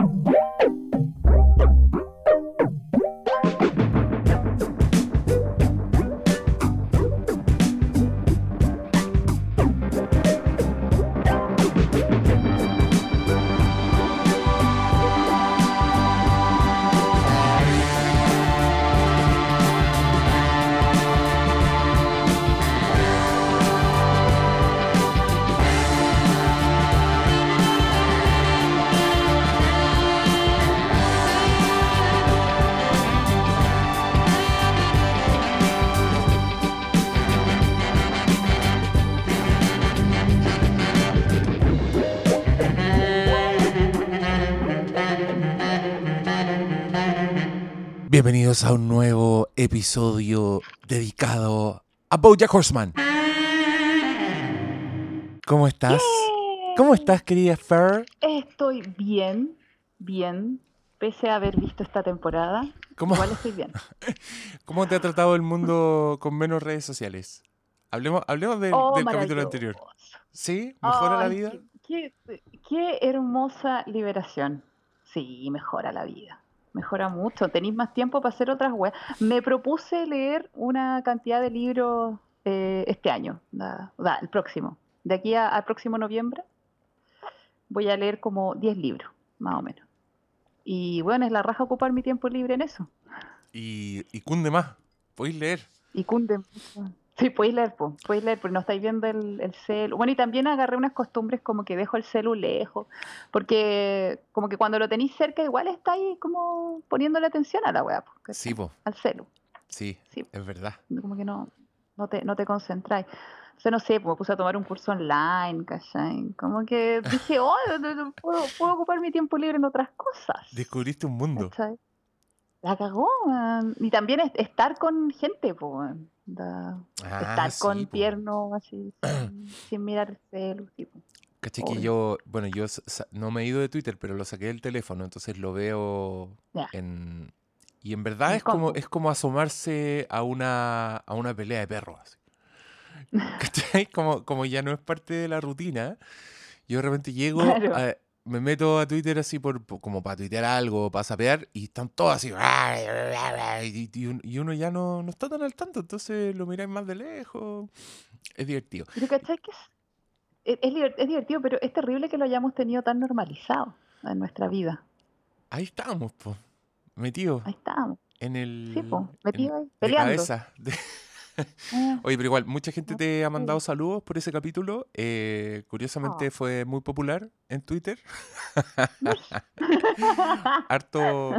you Bienvenidos a un nuevo episodio dedicado a Bojack Horseman. ¿Cómo estás? ¿Cómo estás, querida Fer? Estoy bien, bien, pese a haber visto esta temporada. ¿Cómo, Igual estoy bien. ¿Cómo te ha tratado el mundo con menos redes sociales? Hablemos, hablemos del, Oh, del capítulo anterior. ¿Sí? ¿Mejora la vida? Qué, qué hermosa liberación. Sí, mejora la vida. Mejora mucho. Tenéis más tiempo para hacer otras weas. Me propuse leer una cantidad de libros eh, este año, da- da, el próximo. De aquí a- al próximo noviembre voy a leer como 10 libros, más o menos. Y bueno, es la raja ocupar mi tiempo libre en eso. Y, y cunde más. Podéis leer. Y cunde mucho. Sí, podéis leer, po, podéis leer, porque no estáis viendo el, el celu. Bueno, y también agarré unas costumbres como que dejo el celu lejos, porque como que cuando lo tenéis cerca igual estáis como poniéndole atención a la weá. Sí, po. al celu. Sí, Sí. es verdad. Como que no, no te, no te concentráis. O sea, no sé, pues, me puse a tomar un curso online, ¿cachai? Como que dije, oh, puedo, puedo ocupar mi tiempo libre en otras cosas. Descubriste un mundo. ¿cachai? La cagó, man. Y también es- estar con gente, pues, Ah, estar sí, con po. tierno, así, sin, sin mirar el celu, tipo. Caché que yo, bueno, yo no me he ido de Twitter, pero lo saqué del teléfono, entonces lo veo Ya. en... Y en verdad es como, es como asomarse a una, a una pelea de perros. Como, como ya no es parte de la rutina, yo de repente llego, Claro. a- me meto a Twitter así por, por- como para tuitear algo, para sapear, y están todos así, y, y un- y uno ya no, no está tan al tanto, entonces lo miráis más de lejos. Es divertido. Pero ¿cachai que es, es, es divert- es divertido, pero es terrible que lo hayamos tenido tan normalizado en nuestra vida. Ahí estamos, pues, metidos. Ahí estamos, En el. sí, po, en- metido ahí, de peleando. cabeza. De- Ah, Oye, pero igual, mucha gente te ha mandado saludos por ese capítulo. eh, curiosamente Oh. fue muy popular en Twitter. harto,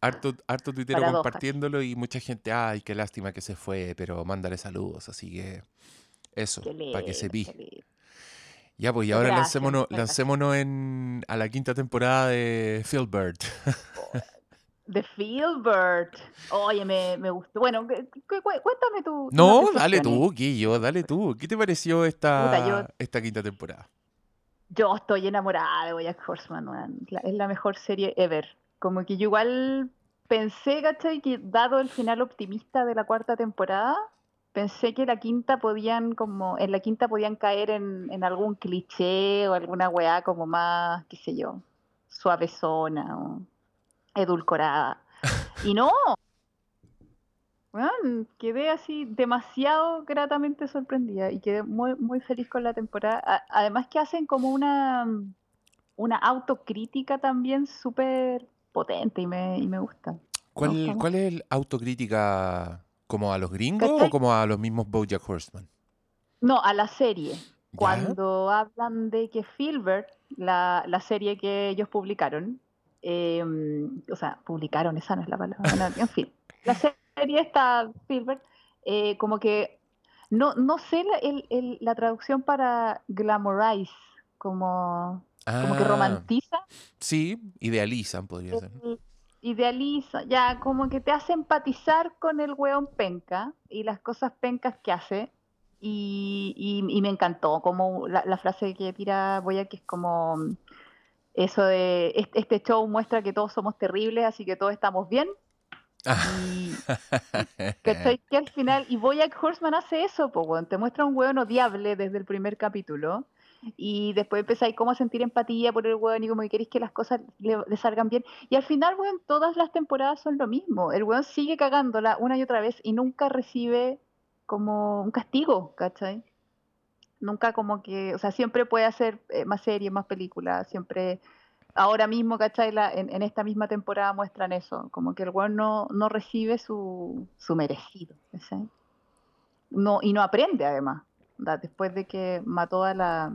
harto, harto tuitero compartiéndolo y mucha gente, ay, qué lástima que se fue, pero mándale saludos. Así que eso, para que se vi. Ya, pues, y ahora gracias, lancémonos, gracias. lancémonos en, a la quinta temporada de Philbert. The Feelbird. Oye, me, me gustó. Bueno, cu- cu- cu- cuéntame tú. No, dale tú, Guillo, dale tú. ¿Qué te pareció esta, Puta, yo- esta quinta temporada? Yo estoy enamorada de Bojack Horseman. La- es la mejor serie ever. Como que yo igual pensé, ¿cachai? Que dado el final optimista de la cuarta temporada, pensé que la quinta podían como, en la quinta podían caer en, en algún cliché o alguna weá como más, qué sé yo, suavezona o edulcorada. Y no. Quedé así demasiado gratamente sorprendida y quedé muy, muy feliz con la temporada. A- Además que hacen como una, una autocrítica también súper potente y me, y me gusta. ¿Cuál, gusta cuál es el autocrítica? ¿Como a los gringos o como a los mismos Bojack Horseman? No, a la serie. ¿Ya? Cuando hablan de que Filbert, la, la serie que ellos publicaron, eh, o sea, publicaron, esa no es la palabra, en fin, la serie está Filbert, eh, como que no, no sé la, el- el- la traducción para glamorize, como, como que Ah, romantiza, Sí, idealizan, podría ser. el- idealiza, ya como que te hace empatizar con el weón penca y las cosas pencas que hace. Y, y- y me encantó como la, la frase que tira Boya, que es como eso de este, show muestra que todos somos terribles, así que todos estamos bien. Y ¿cachai? que al final, y Boyack Horseman hace eso, po, weón, te muestra un weón odiable desde el primer capítulo. y después empezáis como a sentir empatía por el weón y como que queréis que las cosas le, le salgan bien. Y al final, weón, todas las temporadas son lo mismo. El weón sigue cagándola una y otra vez y nunca recibe como un castigo, ¿cachai? Nunca como que, o sea, siempre puede hacer eh, más series, más películas, siempre ahora mismo, ¿cachai? La, en, en esta misma temporada muestran eso, como que el weón no, no recibe su, su merecido. No, y no aprende además. ¿da? Después de que mató a la.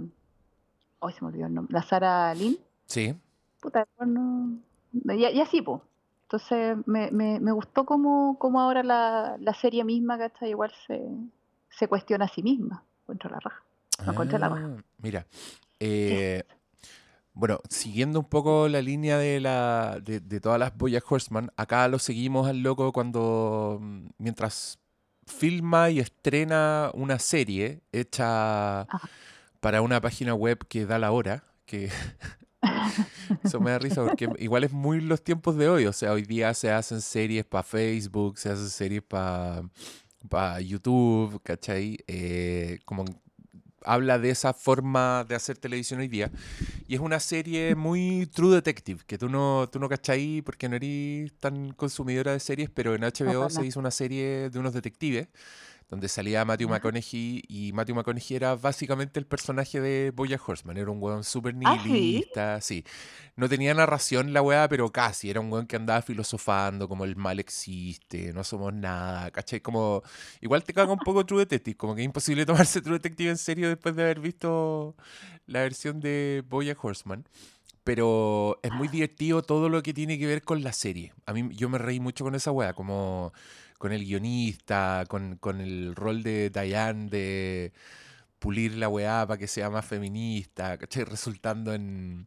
Hoy se me olvidó el nombre. La Sara Lynn. Sí. Puta, no. Y, y así, pues. Entonces me, me, me gustó como, como ahora la, la serie misma, ¿cachai? Igual se, se cuestiona a sí misma. Contra la raja. No la. Ah, mira, eh, bueno, siguiendo un poco la línea de, la, de, de todas las Boya Horseman, acá lo seguimos al loco cuando, mm, mientras filma y estrena una serie hecha Ajá. para una página web que da la hora, que eso me da risa porque igual es muy los tiempos de hoy, o sea, hoy día se hacen series para Facebook, se hacen series para YouTube, ¿cachai? Eh, como habla de esa forma de hacer televisión hoy día. Y es una serie muy True Detective, que tú no, tú no cachai porque no eres tan consumidora de series, pero en HBO se hizo una serie de unos detectives donde salía Matthew. McConaughey y Matthew McConaughey era básicamente el personaje de Bojack Horseman, era un weón súper Ah, sí. nihilista, sí. No tenía narración la weá, pero casi, era un weón que andaba filosofando como el mal existe, no somos nada, ¿cachai? Como, igual te caga un poco True Detective, como que es imposible tomarse True Detective en serio después de haber visto la versión de Bojack Horseman. Pero es muy divertido todo lo que tiene que ver con la serie. A mí yo me reí mucho con esa weá, como con el guionista, con, con el rol de Diane de pulir la weá para que sea más feminista, ¿cachai? Resultando en,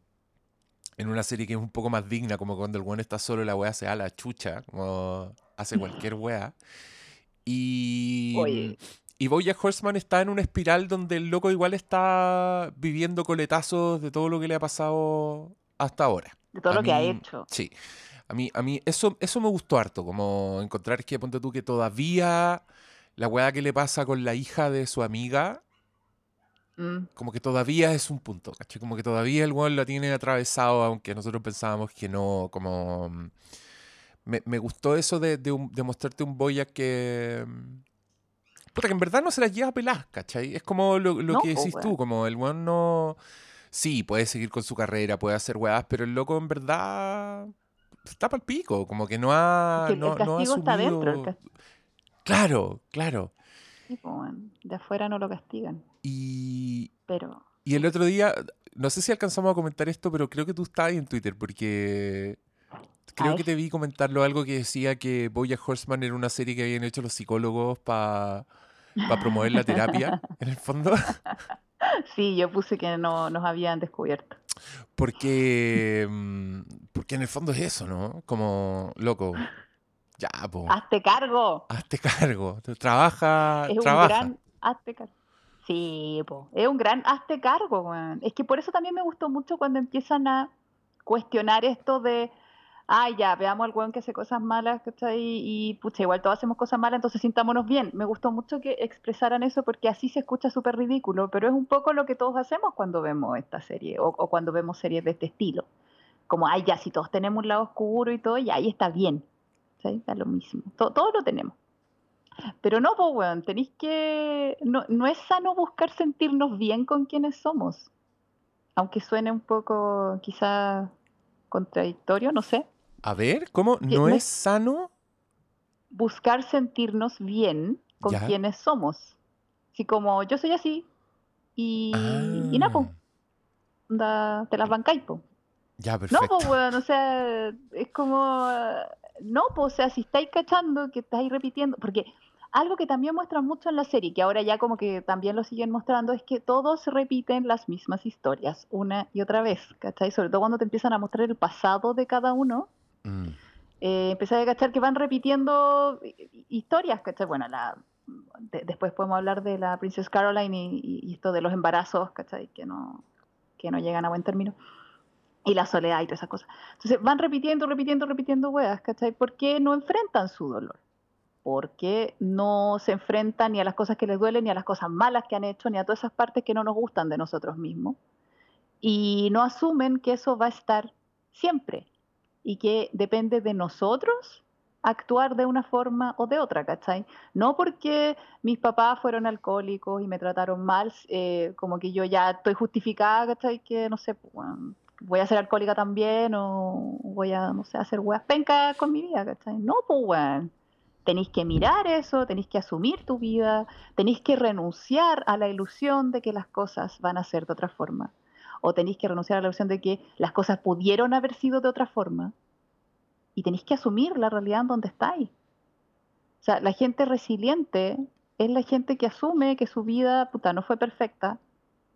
en una serie que es un poco más digna, como cuando el weón está solo y la weá se da la chucha, como hace cualquier weá. Y, Oye, y Bojack Horseman está en una espiral donde el loco igual está viviendo coletazos de todo lo que le ha pasado hasta ahora. de todo A lo que ha hecho. sí. A mí, a mí eso, eso me gustó harto, como encontrar que, ponte tú, que todavía la weá que le pasa con la hija de su amiga, Mm. como que todavía es un punto, ¿cachai? Como que todavía el weón la tiene atravesado, aunque nosotros pensábamos que no, como... mm, Me, me gustó eso de, de, un- de mostrarte un Boyack que... mm, Puta, que en verdad no se las lleva peladas, ¿cachai? Es como lo, lo No, que decís tú, como el weón no... Sí, puede seguir con su carrera, puede hacer weás, pero el loco en verdad está para el pico, como que no ha, que el, el no, no ha castigo está dentro. El castigo, Claro, claro. de afuera no lo castigan. Y, Pero. y el otro día, no sé si alcanzamos a comentar esto, pero creo que tú estabas ahí en Twitter, porque creo que te vi comentarlo algo que decía que Bojack Horseman era una serie que habían hecho los psicólogos para promover la terapia, en el fondo. Sí, yo puse que no nos habían descubierto. Porque, mm, porque en el fondo es eso, ¿no? Como, loco, ya, po, ¡Hazte cargo! hazte cargo, trabaja, Es un gran hazte cargo. Sí, po. Es un gran hazte cargo, weón. Es que por eso también me gustó mucho cuando empiezan a cuestionar esto de, ay, ya, veamos al weón que hace cosas malas, ¿cachai? Y, pucha, igual todos hacemos cosas malas, entonces sintámonos bien. Me gustó mucho que expresaran eso porque así se escucha súper ridículo, pero es un poco lo que todos hacemos cuando vemos esta serie o, cuando vemos series de este estilo. Como, ay, ya, si todos tenemos un lado oscuro y todo, ya, ahí está bien. ¿sí? Lo mismo. To- todos lo tenemos. Pero no, pues, weón, tenéis que... No, no es sano buscar sentirnos bien con quienes somos. Aunque suene un poco quizá contradictorio, no sé. A ver, ¿cómo? ¿No no es sano? Buscar sentirnos bien con Ya. quienes somos. Así como yo soy así y, y nada, pues, Ah, onda, te las bancáis, pues. ya, No, perfecto. pues, weón, o sea, es como. No, pues, o sea, si estáis cachando que estáis repitiendo. Porque algo que también muestran mucho en la serie, que ahora ya como que también lo siguen mostrando, es que todos repiten las mismas historias una y otra vez, ¿cachai? Sobre todo cuando te empiezan a mostrar el pasado de cada uno, Mm, eh, empezás a cachar que van repitiendo hi- hi- historias, ¿cachai? Bueno, la, de- después podemos hablar de la Princess Caroline y, esto de los embarazos, ¿cachai? Que no, llegan a buen término. Y la soledad y todas esas cosas. Entonces van repitiendo, repitiendo, repitiendo weas, ¿cachai? Porque no enfrentan su dolor. porque no se enfrentan ni a las cosas que les duelen, ni a las cosas malas que han hecho, ni a todas esas partes que no nos gustan de nosotros mismos. Y no asumen que eso va a estar siempre y que depende de nosotros actuar de una forma o de otra, ¿cachai? No porque mis papás fueron alcohólicos y me trataron mal, eh, como que yo ya estoy justificada, ¿cachai? Que no sé, pues, voy a ser alcohólica también o voy a, no sé, hacer weas pencas con mi vida, ¿cachai? No, pues, weón. Tenéis que mirar eso, tenéis que asumir tu vida, tenéis que renunciar a la ilusión de que las cosas van a ser de otra forma. O tenéis que renunciar a la ilusión de que las cosas pudieron haber sido de otra forma. Y tenéis que asumir la realidad en donde estáis. O sea, la gente resiliente es la gente que asume que su vida, puta, no fue perfecta,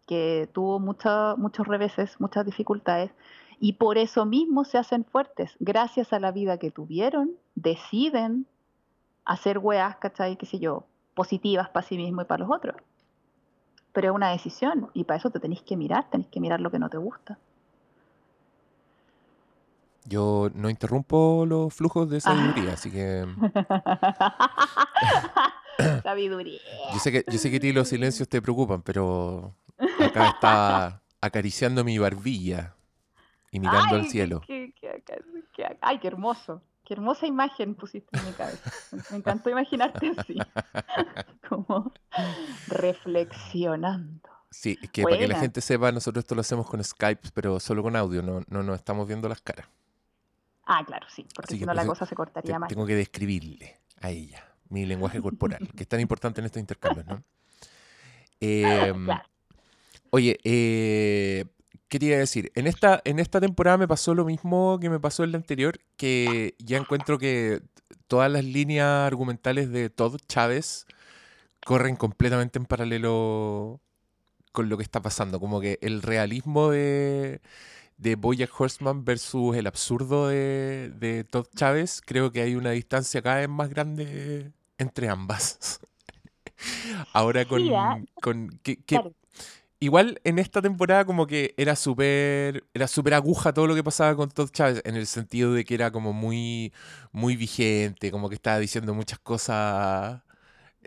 que tuvo muchos reveses, muchas dificultades, y por eso mismo se hacen fuertes. Gracias a la vida que tuvieron, deciden hacer weas, ¿cachai? qué sé yo, positivas para sí mismo y para los otros. Pero es una decisión, y para eso te tenéis que mirar, tenéis que mirar lo que no te gusta. Yo no interrumpo los flujos de sabiduría, así que. sabiduría. Yo sé que, yo sé que a ti los silencios te preocupan, pero Acá estaba acariciando mi barbilla y mirando al cielo. ay, qué hermoso. Qué hermosa imagen pusiste en mi cabeza. Me encantó imaginarte así. Como reflexionando. Sí, es que para que la gente sepa, nosotros esto lo hacemos con Skype, pero solo con audio, no, no nos estamos viendo las caras. Ah, claro, sí, porque si no la cosa se cortaría más. Tengo que describirle a ella mi lenguaje corporal, que es tan importante en estos intercambios, ¿no? Eh, claro. Oye, eh, ¿qué te iba a decir? En esta, en esta temporada me pasó lo mismo que me pasó en la anterior, que ya encuentro que todas las líneas argumentales de Todd Chávez corren completamente en paralelo con lo que está pasando. Como que el realismo de, de Bojack Horseman versus el absurdo de, de Todd Chávez, creo que hay una distancia cada vez más grande entre ambas. Ahora con, ¿ah? con Igual en esta temporada como que era súper era súper aguja todo lo que pasaba con Todd Chávez en el sentido de que era como muy muy vigente, como que estaba diciendo muchas cosas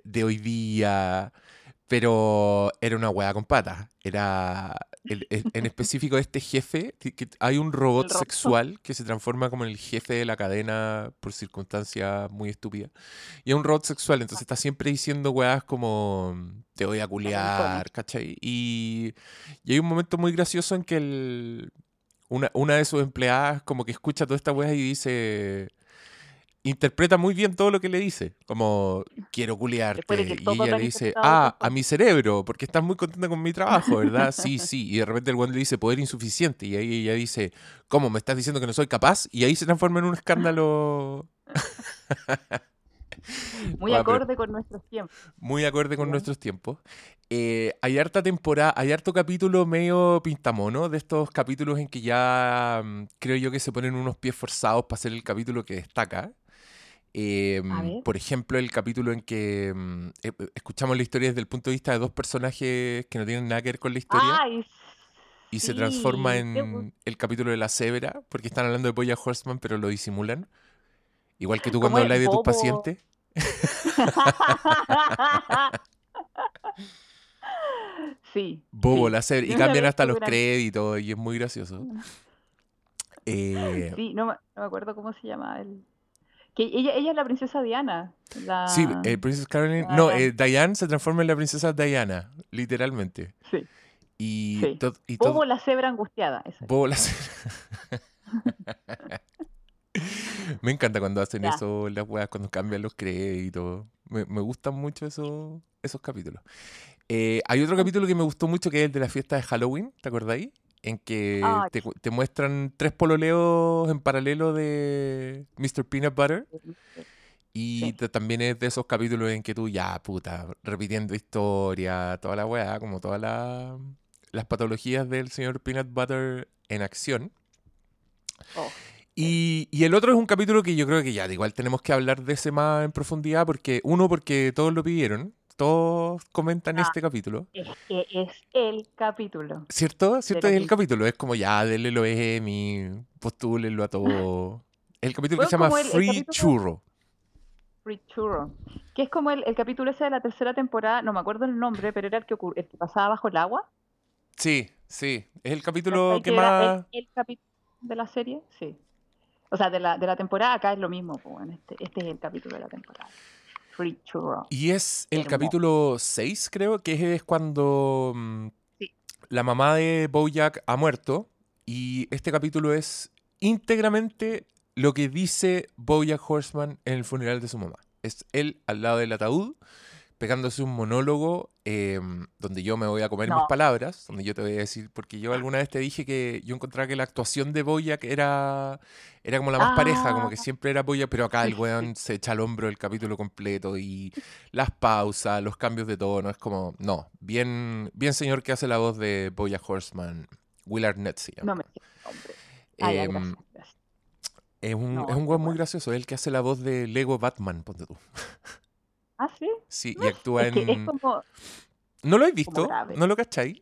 de hoy día, pero era una hueá con patas. Era en específico este jefe, que, hay un robot, sexual que se transforma como en el jefe de la cadena por circunstancias muy estúpidas. Y es un robot sexual, entonces está siempre diciendo weas como te voy a culiar, ¿cachai? Y, y hay un momento muy gracioso en que el, una, una de sus empleadas como que escucha toda esta wea y dice interpreta muy bien todo lo que le dice. Como, quiero culiarte. Y ella le dice, ah, a mi cerebro, porque estás muy contenta con mi trabajo, ¿verdad? sí, sí. Y de repente el guante le dice, poder insuficiente. Y ahí ella dice, ¿cómo? ¿Me estás diciendo que no soy capaz? Y ahí se transforma en un escándalo. Muy acorde con nuestros tiempos. Muy acorde con nuestros tiempos. Eh, hay harta temporada, hay harto capítulo medio pintamono, de estos capítulos en que ya mm, creo yo que se ponen unos pies forzados para hacer el capítulo que destaca. Em, por ejemplo, el capítulo en que mm, eh, eh, escuchamos la historia desde el punto de vista de dos personajes que no tienen nada que ver con la historia. y se transforma en el capítulo de la cebra, porque están hablando de Boya Horseman, pero lo disimulan. Igual que tú cuando hablas de tus pacientes. sí. Bobo, la cebra. Y cambian hasta los créditos y es muy gracioso. Eh, sí, no, no me acuerdo cómo se llama el que ella, ella es la princesa Diana. La... Sí, eh, Princesa Caroline. No, eh, Diane se transforma en la princesa Diana, literalmente. Sí. Y, y Bobo la cebra angustiada. Bobo la cebra. me encanta cuando hacen eso las weas, cuando cambian los créditos. Me, me gustan mucho esos, esos capítulos. Eh, hay otro capítulo que me gustó mucho que es el de la fiesta de Halloween, ¿te acordáis? En que te, muestran tres pololeos en paralelo de Mr. Peanut Butter. Y también es de esos capítulos en que tú ya, puta, repitiendo historia, toda la weá, como todas las patologías del señor Peanut Butter en acción. Oh, y, y, el otro es un capítulo que yo creo que ya, igual tenemos que hablar de ese más en profundidad, porque uno, porque todos lo pidieron, todos comentan este capítulo. Es que es el capítulo. ¿Cierto? ¿Cierto? Es el capítulo. Es como ya, denle lo Emmy, postúlenlo a todo. el capítulo que se llama Free Churro. Free Churro. Que es como el, el capítulo ese de la tercera temporada, no me acuerdo el nombre, pero era el que, el que pasaba bajo el agua. Sí, sí. Es el capítulo que era más... el, el capítulo de la serie, sí. O sea, de la, de la temporada acá es lo mismo, pues, este, este es el capítulo de la temporada. Free Churro. Y es el Hermoso. capítulo 6, creo, que es cuando mm, Sí. la mamá de Bojack ha muerto. Y este capítulo es íntegramente lo que dice Bojack Horseman en el funeral de su mamá. Es él al lado del ataúd, pegándose un monólogo eh, donde yo me voy a comer mis palabras, donde yo te voy a decir, porque yo alguna vez te dije que yo encontraba que la actuación de Bojack era, era como la más pareja, como que Ah. siempre era Bojack, pero acá el weón se echa al hombro el capítulo completo y las pausas, los cambios de tono, es como, no, bien, bien señor que hace la voz de Bojack Horseman, Will Arnett se llama. No me nombre. Ah, Em, gracias, gracias. es un, No, es un weón muy gracioso, es el que hace la voz de Lego Batman, ponte tú. Ah, sí. Sí, No y es- actúa es que es en... como. ¿No lo habéis visto? ¿No lo cacháis?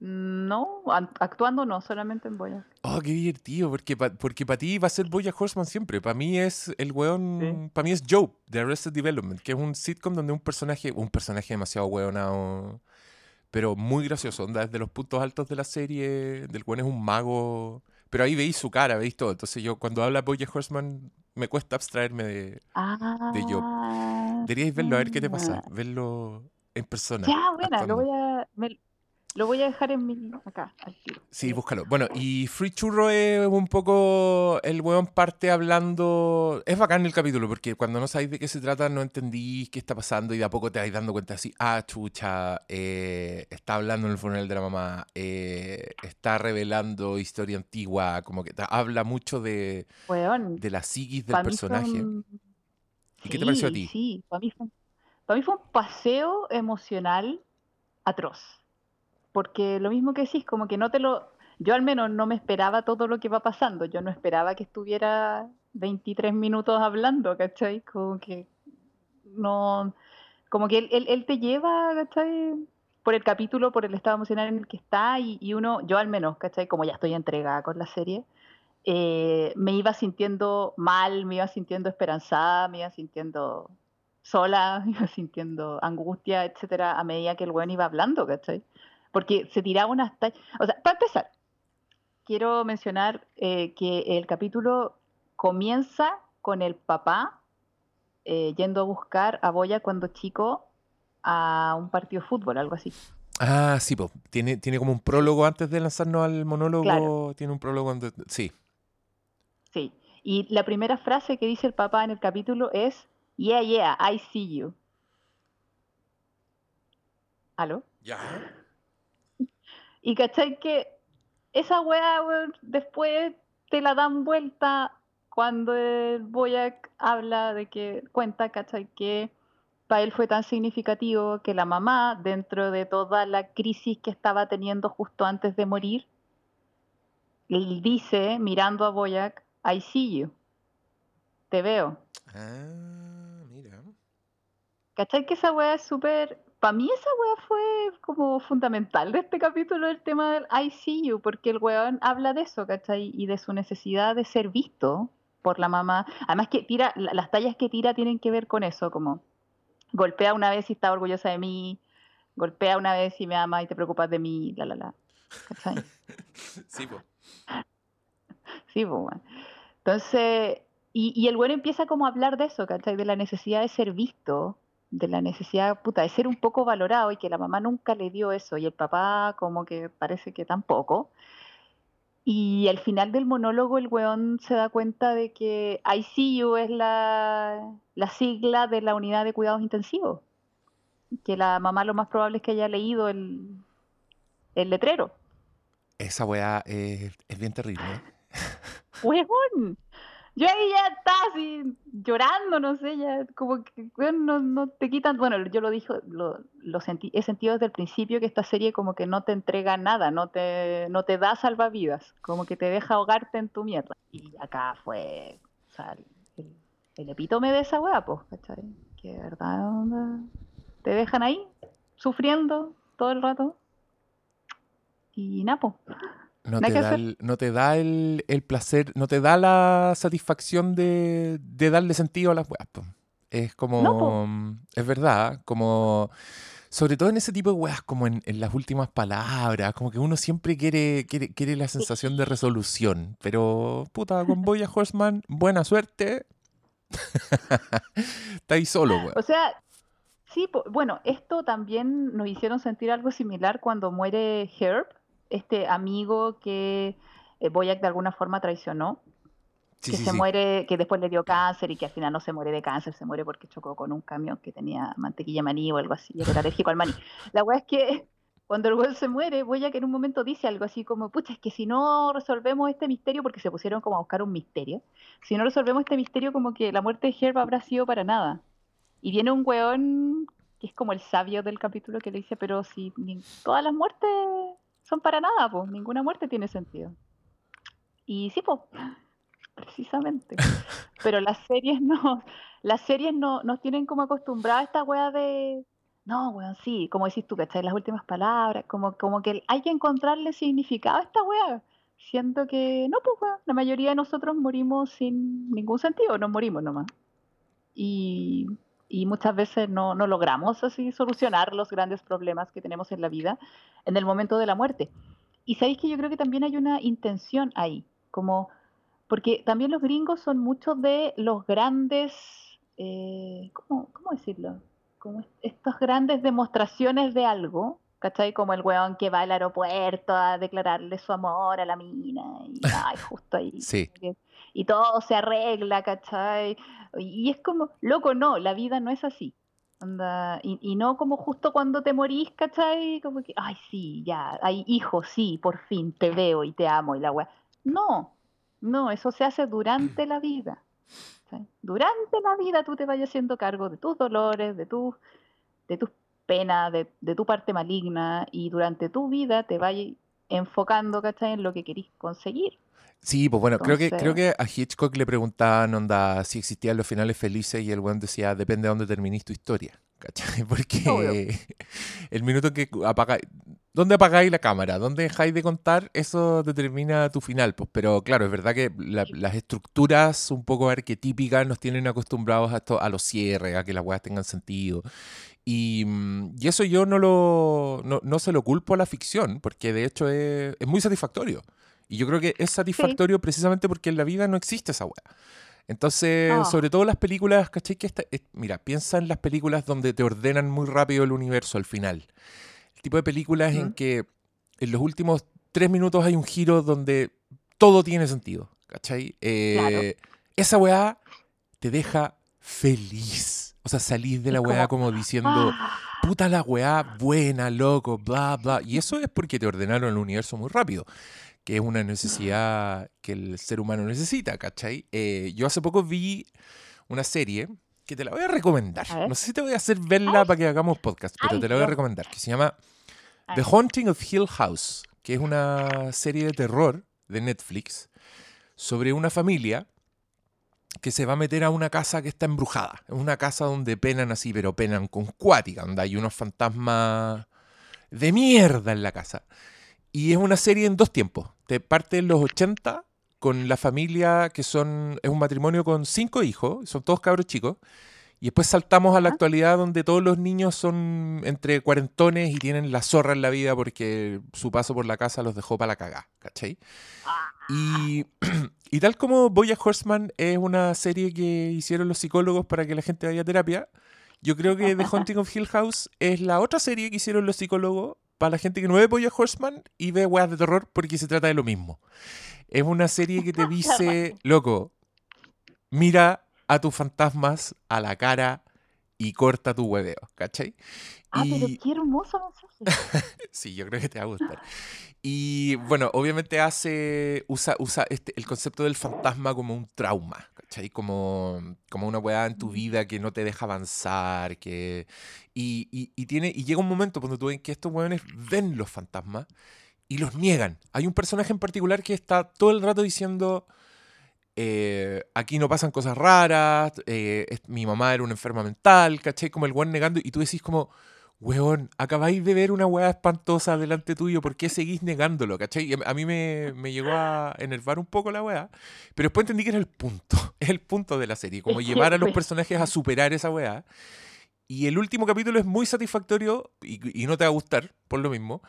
No, an- actuando no, solamente en Boya. Oh, qué divertido, porque para porque pa ti va a ser Bojack Horseman siempre. Para mí es el weón, para mí es Joe, de Arrested Development, que es un sitcom donde un personaje, un personaje demasiado weonado, pero muy gracioso, onda, desde los puntos altos de la serie, del weón es un mago, pero ahí veis su cara, veis todo. Entonces yo cuando habla Bojack Horseman me cuesta abstraerme de... Ah. Job. Deberíais verlo, a ver qué te pasa, verlo en persona. Ya, actuando. lo voy a. me- lo voy a dejar en mi. Acá, al tiro. Sí, búscalo. Bueno, y Free Churro es un poco. El weón parte hablando. Es bacán el capítulo, porque cuando no sabéis de qué se trata, no entendís qué está pasando y de a poco te vais dando cuenta así. Ah, chucha, eh, está hablando en el funeral de la mamá, eh, está revelando historia antigua, como que habla mucho de, Weón, de la psiquis del personaje. ¿Y qué te pareció a Sí, ti? Sí, para mí, fue, pa' mí fue un paseo emocional atroz. Porque lo mismo que decís, como que no te lo. Yo al menos no me esperaba todo lo que va pasando. Yo no esperaba que estuviera 23 minutos hablando, ¿cachai? Como que no. Como que él, él- él te lleva, ¿cachai? Por el capítulo, por el estado emocional en el que está, y, y uno, yo al menos, ¿cachai? Como ya estoy entregada con la serie, eh, me iba sintiendo mal, me iba sintiendo esperanzada, me iba sintiendo sola, me iba sintiendo angustia, etcétera, a medida que el weón iba hablando, ¿cachai? Porque se tiraba unas tallas. O sea, para empezar, quiero mencionar eh, que el capítulo comienza con el papá eh, yendo a buscar a Boya cuando chico a un partido de fútbol, algo así. Ah, sí, po. Tiene, tiene como un prólogo antes de lanzarnos al monólogo. Claro. Tiene un prólogo donde. Sí. Sí. Y la primera frase que dice el papá en el capítulo es, Yeah, yeah, I see you. ¿Aló? Ya. Y cachai que esa weá, después te la dan vuelta cuando el Boyac habla de que cuenta, cachai, que para él fue tan significativo que la mamá, dentro de toda la crisis que estaba teniendo justo antes de morir, él dice, mirando a Boyac, I see you. Te veo. Ah, mira. ¿Cachai que esa weá es súper... Para mí esa weá fue como fundamental de este capítulo, el tema del I see you, porque el weón habla de eso, ¿cachai? Y de su necesidad de ser visto por la mamá. Además que tira, la- las tallas que tira tienen que ver con eso, como golpea una vez y está orgullosa de mí, golpea una vez y me ama y te preocupas de mí, la la la. ¿Cachai? Sí, po. Sí, pues. Entonces, y, el güey empieza como a hablar de eso, ¿cachai? De la necesidad de ser visto, de la necesidad, puta, de ser un poco valorado y que la mamá nunca le dio eso y el papá como que parece que tampoco. Y al final del monólogo el weón se da cuenta de que ICU es la, la sigla de la unidad de cuidados intensivos. Que la mamá lo más probable es que haya leído el, el letrero. Esa weá es bien terrible. ¿eh? ¡Huevón! Yo ahí ya estaba así llorando, no sé, ya como que no, no te quitan. Bueno, yo lo dije, lo, lo sentí, he sentido desde el principio que esta serie como que no te entrega nada, no te, no te da salvavidas, como que te deja ahogarte en tu mierda. Y acá fue, o sea, el, el epítome de esa weá, pues, ¿cachai? Que de verdad onda, te dejan ahí, sufriendo todo el rato. Y napo. No te da, el, no te da el, el placer, no te da la satisfacción de, de darle sentido a las weas. po. Es como. Es verdad, como. Sobre todo en ese tipo de weas, como en, en las últimas palabras, como que uno siempre quiere, quiere, quiere la sensación de resolución. Pero, puta, con Boya Horseman, buena suerte. Está ahí solo, weón. O sea, sí, bueno, esto también nos hicieron sentir algo similar cuando muere Herb, este amigo que eh, Boyack de alguna forma traicionó, Sí, que sí, se sí. muere, que después le dio cáncer y que al final no se muere de cáncer, se muere porque chocó con un camión que tenía mantequilla maní o algo así, y era alérgico al maní. La weá es que cuando el weón se muere, Boyack en un momento dice algo así como, pucha, es que si no resolvemos este misterio, porque se pusieron como a buscar un misterio, si no resolvemos este misterio, como que la muerte de Herb habrá sido para nada. Y viene un weón que es como el sabio del capítulo que le dice, pero si todas las muertes son para nada, pues ninguna muerte tiene sentido. Y sí, pues, precisamente. Pero las series no, las series no nos tienen como acostumbrados a esta wea de, no, weón, sí, como decís tú, ¿cachai? Las últimas palabras, como, como que hay que encontrarle significado a esta wea. Siento que, no, pues, weón, la mayoría de nosotros morimos sin ningún sentido, nos morimos nomás y, y muchas veces no, no logramos así solucionar los grandes problemas que tenemos en la vida en el momento de la muerte. Y sabéis que yo creo que también hay una intención ahí, como porque también los gringos son muchos de los grandes, eh, ¿cómo, cómo decirlo? Como est- estas grandes demostraciones de algo, ¿cachai? Como el weón que va al aeropuerto a declararle su amor a la mina y ay, justo ahí. Sí. que- Y todo se arregla, ¿cachai? Y es como, loco, no, la vida no es así. Onda, y, y no como justo cuando te morís, ¿cachai? Como que, ay, sí, ya, hay hijos, sí, por fin te veo y te amo y la weá. No, no, eso se hace durante la vida. Durante la vida tú te vayas haciendo cargo de tus dolores, de tus, de tus penas, de, de tu parte maligna, y durante tu vida te vayas enfocando, ¿cachai? En lo que querís conseguir. Sí, pues bueno, creo que, creo que a Hitchcock le preguntaban, onda, si existían los finales felices y el weón decía, depende de dónde terminís tu historia, ¿cachai? Porque Obvio. el minuto que apagáis, ¿dónde apagáis la cámara? ¿Dónde dejáis de contar? Eso determina tu final, pues. Pero claro, es verdad que la- las estructuras un poco arquetípicas nos tienen acostumbrados a, esto, a los cierres, a que las weas tengan sentido. Y, mm, y eso yo no, lo, no, no se lo culpo a la ficción, porque de hecho es, es muy satisfactorio. Y yo creo que es satisfactorio precisamente porque en la vida no existe esa wea. Entonces, Ah. sobre todo las películas, ¿cachai? Que esta- es- mira, piensa en las películas donde te ordenan muy rápido el universo al final. El tipo de películas en que en los últimos tres minutos hay un giro donde todo tiene sentido, ¿cachai? Eh, Esa weá te deja feliz. O sea, salís de la weá como, como diciendo, ah, puta la weá, buena, loco, bla, bla. Y eso es porque te ordenaron el universo muy rápido, que es una necesidad que el ser humano necesita, ¿cachai? Eh, yo hace poco vi una serie que te la voy a recomendar. A. No sé si te voy a hacer verla Ay. para que hagamos podcast, pero Ay, te la voy a recomendar, que se llama The. Haunting of Hill House, que es una serie de terror de Netflix sobre una familia que se va a meter a una casa que está embrujada. Es una casa donde penan así, pero penan con cuática, donde hay unos fantasmas de mierda en la casa. Y es una serie en dos tiempos. Te parte en los 80 con la familia que son, es un matrimonio con cinco hijos, son todos cabros chicos. Y después saltamos a la actualidad donde todos los niños son entre cuarentones y tienen la zorra en la vida porque su paso por la casa los dejó para la cagá, ¿cachai? Y, y tal como Boya Horseman es una serie que hicieron los psicólogos para que la gente vaya a terapia, yo creo que The Haunting of Hill House es la otra serie que hicieron los psicólogos para la gente que no ve Boya Horseman y ve weas de terror porque se trata de lo mismo. Es una serie que te dice, loco, mira a tus fantasmas a la cara y corta tu hueveo, ¿cachai? Ah, pero qué hermoso mensaje. sí, yo creo que te va a gustar. Y bueno, obviamente hace, usa, usa este, el concepto del fantasma como un trauma, ¿cachai? Como, como una weá en tu Mm. vida que no te deja avanzar, que... Y, y, y tiene, y llega un momento cuando tú ves que estos weones ven los fantasmas y los niegan. Hay un personaje en particular que está todo el rato diciendo, eh, aquí no pasan cosas raras, eh, es- mi mamá era una enferma mental, ¿cachai? Como el weón negando, y tú decís como, weón, acabáis de ver una weá espantosa delante tuyo, ¿por qué seguís negándolo? ¿Cachai? A mí me, me llegó a enervar un poco la weá, pero después entendí que era el punto, es el punto de la serie, como llevar a los personajes a superar esa weá. Y el último capítulo es muy satisfactorio y, y no te va a gustar, por lo mismo,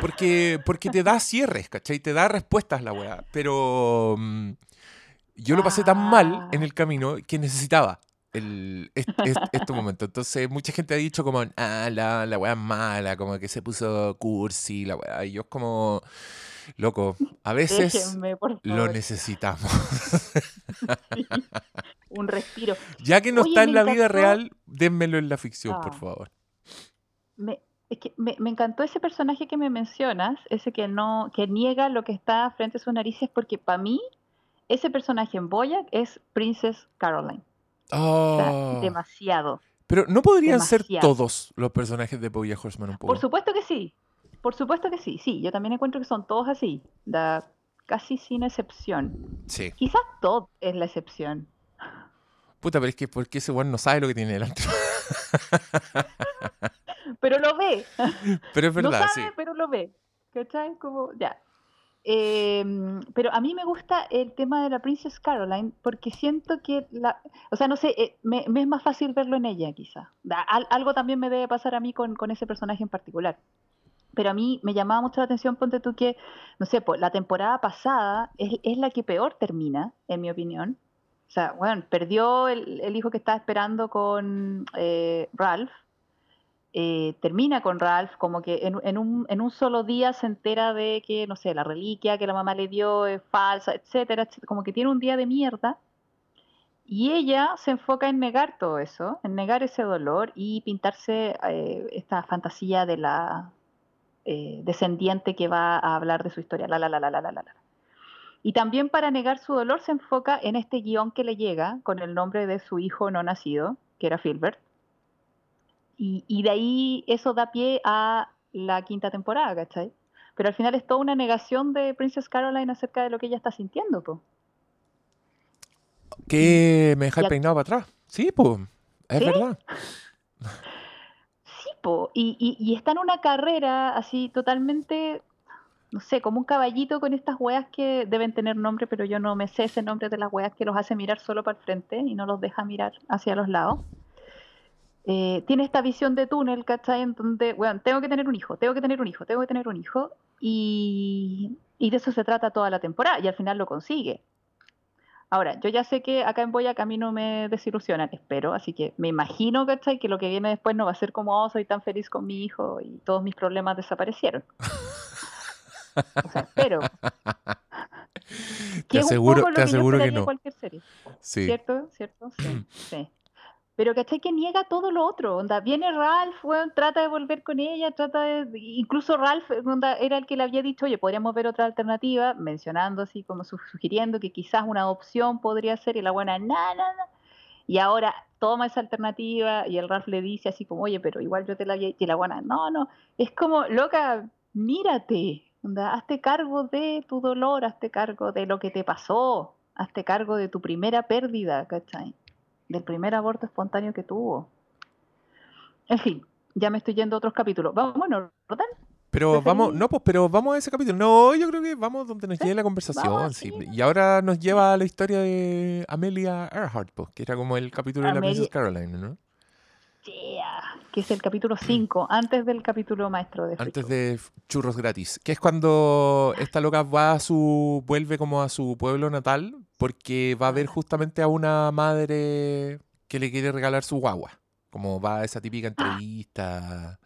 porque, porque te da cierres, ¿cachai? Te da respuestas la weá, pero mm, yo lo pasé tan mal en Ah, el camino que necesitaba el, este momento. Entonces, mucha gente ha dicho como, ah, la, la weá es mala, como que se puso cursi, la weá. Y yo es como, loco, a veces déjenme, lo necesitamos. Sí, un respiro. Ya que no Oye, está en la vida real, dénmelo en la ficción, por Ah, favor. me, es que me, me encantó ese personaje que me mencionas, ese que no, que niega lo que está frente a sus narices, porque para mí, ese personaje en Boyac es Princess Caroline. O sea, Oh, demasiado, pero ¿no podrían ser todos los personajes de BoJack Horseman un Por poco? supuesto que sí, por supuesto que sí, sí, yo también encuentro que son todos así, da, casi sin excepción. Sí. Quizás Todd es la excepción, Puta, pero es que porque ese weón no sabe lo que tiene delante. pero lo ve, Pero es no verdad, sí. pero lo ve, ¿cachai? Como, ya. Em, pero a mí me gusta el tema de la Princess Caroline porque siento que la, o sea, no sé, eh, me, es más fácil verlo en ella quizá. Algo también me debe pasar a mí con, con ese personaje en particular. Pero a mí me llamaba mucho la atención, ponte tú que, no sé, pues, la temporada pasada es, es la que peor termina, en mi opinión. O sea, bueno, perdió el, el hijo que estaba esperando con eh, Ralph eh, termina con Ralph, como que en, en un, en un solo día se entera de que, no sé, la reliquia que la mamá le dio es falsa, etcétera, como que tiene un día de mierda. Y ella se enfoca en negar todo eso, en negar ese dolor y pintarse eh, esta fantasía de la eh, descendiente que va a hablar de su historia, la, la, la, la, la, la. la. Y también para negar su dolor se enfoca en este guion que le llega con el nombre de su hijo no nacido, que era Filbert. Y, y de ahí eso da pie a la quinta temporada, ¿cachai? Pero al final es toda una negación de Princess Caroline acerca de lo que ella está sintiendo, po. Que me deja el peinado para atrás. Sí, pues, es ¿Sí? verdad. Sí, po. Y, y, y está en una carrera así totalmente, no sé, como un caballito con estas weas que deben tener nombre, pero yo no me sé ese nombre de las weas que los hace mirar solo para el frente y no los deja mirar hacia los lados. Eh, tiene esta visión de túnel, ¿cachai? En donde, bueno, tengo que tener un hijo, tengo que tener un hijo, tengo que tener un hijo. Y, y de eso se trata toda la temporada y al final lo consigue. Ahora, yo ya sé que acá en Boyac a mí no me desilusionan, espero, así que me imagino, ¿cachai? Que lo que viene después no va a ser como, oh, soy tan feliz con mi hijo y todos mis problemas desaparecieron. O sea, espero. Te aseguro, te aseguro que no. cualquier serie. Sí. ¿Cierto? ¿Cierto? Sí, sí. Pero ¿cachai? Que niega todo lo otro. Onda, viene Ralph, weón, trata de volver con ella, trata de. Incluso Ralph onda, era el que le había dicho, oye, podríamos ver otra alternativa, mencionando así, como su- sugiriendo que quizás una adopción podría ser, y la buena, nada, nada. Y ahora toma esa alternativa y el Ralph le dice así como, oye, pero igual yo te la había. Y la buena, no, no. Es como, loca, mírate. Onda, hazte cargo de tu dolor, hazte cargo de lo que te pasó, hazte cargo de tu primera pérdida, ¿cachai? Del primer aborto espontáneo que tuvo. En fin, ya me estoy yendo a otros capítulos. Vamos, bueno, ¿Rotan? Pero vamos, no, pues, pero vamos a ese capítulo. No, yo creo que vamos donde nos ¿Sí? lleve la conversación, Vamos, sí. sí. Y ahora nos lleva a la historia de Amelia Earhart, pues, que era como el capítulo de la Princess Caroline, ¿no? Yeah, que es el capítulo 5, antes del capítulo maestro de Antes de churros gratis. Que es cuando esta loca va a su. vuelve como a su pueblo natal. Porque va a ver justamente a una madre que le quiere regalar su guagua. Como va a esa típica entrevista.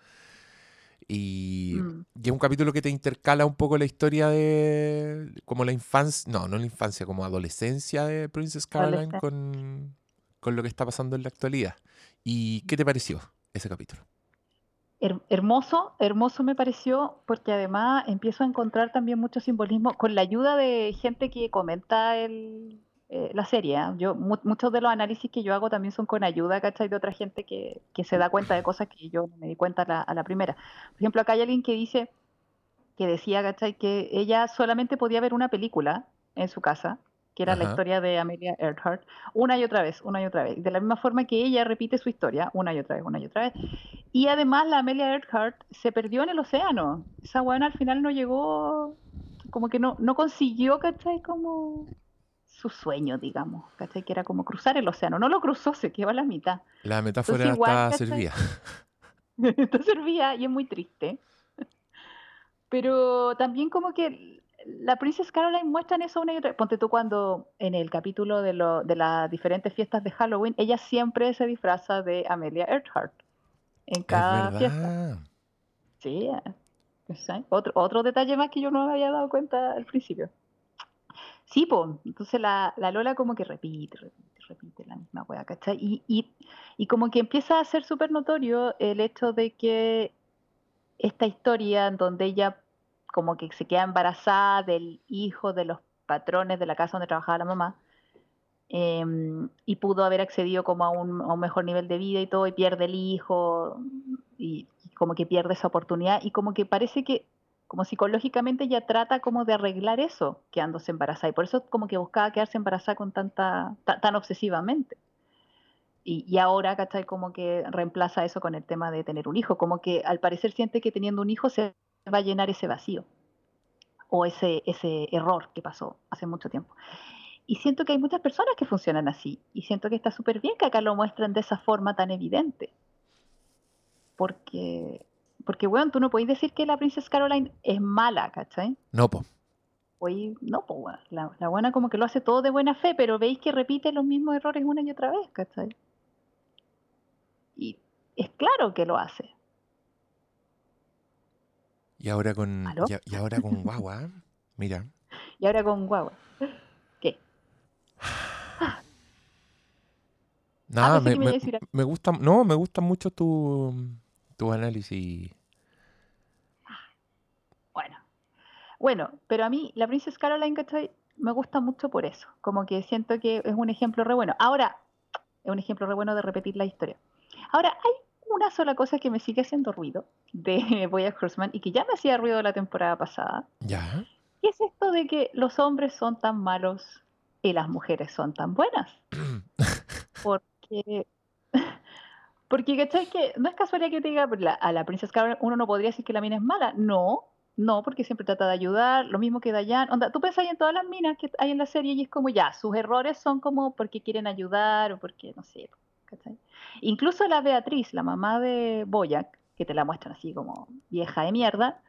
Y, Mm. y es un capítulo que te intercala un poco la historia de. como la infancia. No, no la infancia, como adolescencia de Princess Caroline con, con lo que está pasando en la actualidad. ¿Y qué te pareció ese capítulo? Her- hermoso, hermoso me pareció, porque además empiezo a encontrar también mucho simbolismo con la ayuda de gente que comenta el, eh, la serie. ¿ah? Yo, mu- muchos de los análisis que yo hago también son con ayuda. De otra gente que, se da cuenta de cosas que yo no me di cuenta a la, la primera. Por ejemplo, acá hay alguien que dice, que decía, ¿cachai? Que ella solamente podía ver una película en su casa que era la Ajá. historia de Amelia Earhart, una y otra vez, una y otra vez. De la misma forma que ella repite su historia, una y otra vez, una y otra vez. Y además la Amelia Earhart se perdió en el océano. Esa buena al final no llegó, como que no, no consiguió, ¿cachai? Como su sueño, digamos, ¿cachai? Que era como cruzar el océano. No lo cruzó, se quedó a la mitad. La metáfora igual, está servida. Esto servía y es muy triste. Pero también como que la Princess Caroline muestran eso una y otra. Ponte tú cuando en el capítulo de, lo, de las diferentes fiestas de Halloween, ella siempre se disfraza de Amelia Earhart en Es cada fiesta. Sí. Otro, otro detalle más que yo no me había dado cuenta al principio. Sí, pues, entonces la, la Lola como que repite, repite, repite la misma wea, ¿cachai? Y, y, y como que empieza a ser súper notorio el hecho de que esta historia en donde ella como que se queda embarazada del hijo de los patrones de la casa donde trabajaba la mamá em, y pudo haber accedido como a un, mejor nivel de vida y todo y pierde el hijo y, como que pierde esa oportunidad y como que parece que como psicológicamente ella trata como de arreglar eso quedándose embarazada y por eso como que buscaba quedarse embarazada con tanta ta- tan obsesivamente y, y ahora, ¿cachai? Como que reemplaza eso con el tema de tener un hijo, como que al parecer siente que teniendo un hijo se va a llenar ese vacío o ese, ese error que pasó hace mucho tiempo. Y siento que hay muchas personas que funcionan así y siento que está súper bien que acá lo muestren de esa forma tan evidente. Porque, porque bueno, tú no podés decir que la Princess Caroline es mala, ¿cachai? No, po. Oye, no, pues weón, la, la buena como que lo hace todo de buena fe, pero veis que repite los mismos errores una y otra vez, ¿cachai? Y es claro que lo hace. Y ahora con. Y, ahora con guagua. Mira. Y ahora con guagua. ¿Qué? Nada, pensé me, me me gusta. No, me gusta mucho tu, tu análisis. Bueno. Bueno, pero a mí la Princess Caroline, ¿cachai? Me gusta mucho por eso. Como que siento que es un ejemplo re bueno. Ahora, es un ejemplo re bueno de repetir la historia. Ahora, hay una sola cosa que me sigue haciendo ruido de Bojack Horseman y que ya me hacía ruido la temporada pasada. Ya. Y es esto de que los hombres son tan malos y las mujeres son tan buenas. Porque, porque ¿cachai? Que no es casualidad que te diga "Pero la- a la princesa Caroline uno no podría decir que la mina es mala. No, no, porque siempre trata de ayudar. Lo mismo que Dayan. Onda, tú pensás en todas las minas que hay en la serie y es como ya, sus errores son como porque quieren ayudar o porque, no sé, ¿cachai? Incluso la Beatriz, la mamá de Boyac, que te la muestran así como vieja de mierda,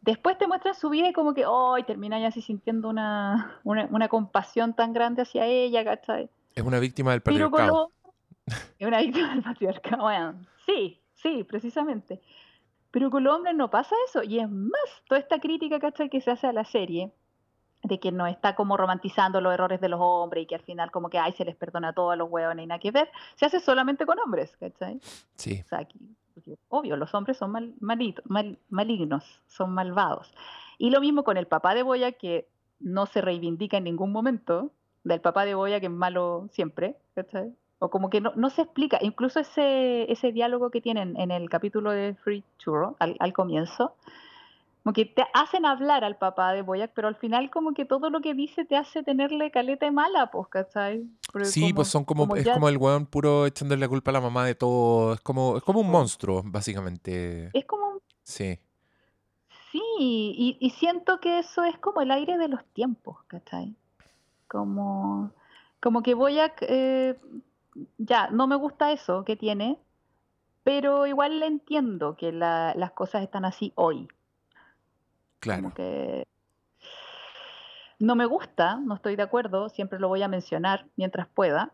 después te muestran su vida y como que, hoy termina ya así sintiendo una, una, una compasión tan grande hacia ella, ¿cachai? Es una víctima del patriarcado. es una víctima del patriarcado, bueno, sí, sí, precisamente. Pero con los hombres no pasa eso. Y es más, toda esta crítica, ¿cachai? Que se hace a la serie, de que no está como romantizando los errores de los hombres y que al final como que, ay, se les perdona todo a los hueones y nada que ver, se hace solamente con hombres, ¿cachai? Sí. O sea, aquí, obvio, los hombres son mal, malito- mal- malignos, son malvados. Y lo mismo con el papá de Boya, que no se reivindica en ningún momento, del papá de Boya, que es malo siempre, ¿cachai? O como que no, no se explica, incluso ese, ese diálogo que tienen en el capítulo de Free Churro, al, al comienzo, como que te hacen hablar al papá de Boyac, pero al final como que todo lo que dice te hace tenerle caleta de mala, pues, ¿cachai? Porque Sí, como- pues son como, como es ya- como el weón puro echándole la culpa a la mamá de todo. Es como, es como un monstruo, básicamente. Es como Sí. Sí, y, y siento que eso es como el aire de los tiempos, ¿cachai? Como, como que voy a... eh, ya, no me gusta eso que tiene, pero igual le entiendo que la- las cosas están así hoy. Claro. Como que no me gusta, no estoy de acuerdo, siempre lo voy a mencionar mientras pueda,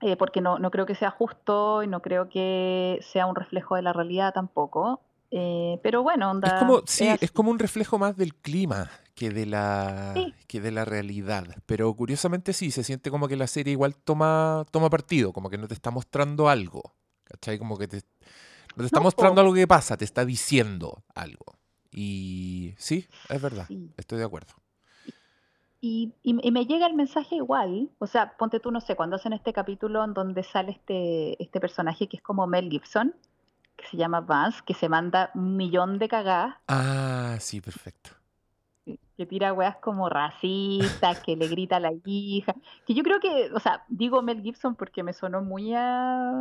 eh, porque no, no creo que sea justo y no creo que sea un reflejo de la realidad tampoco. eh, pero bueno, onda, Es como, sí, es como un reflejo más del clima que de la, Sí. que de la realidad. Pero curiosamente sí, se siente como que la serie igual toma, toma partido, como que no te está mostrando algo. ¿Cachai? Como que te, no te está No, mostrando po. algo que pasa, te está diciendo algo. Y sí, es verdad, Sí. estoy de acuerdo. Y, y- y me llega el mensaje igual, o sea, ponte tú, no sé, cuando hacen este capítulo en donde sale este, este personaje que es como Mel Gibson, que se llama Vance, que se manda un millón de cagadas, Ah, sí, perfecto. que tira weas como racistas, que le grita a la hija. Que yo creo que, o sea, digo Mel Gibson porque me sonó muy a,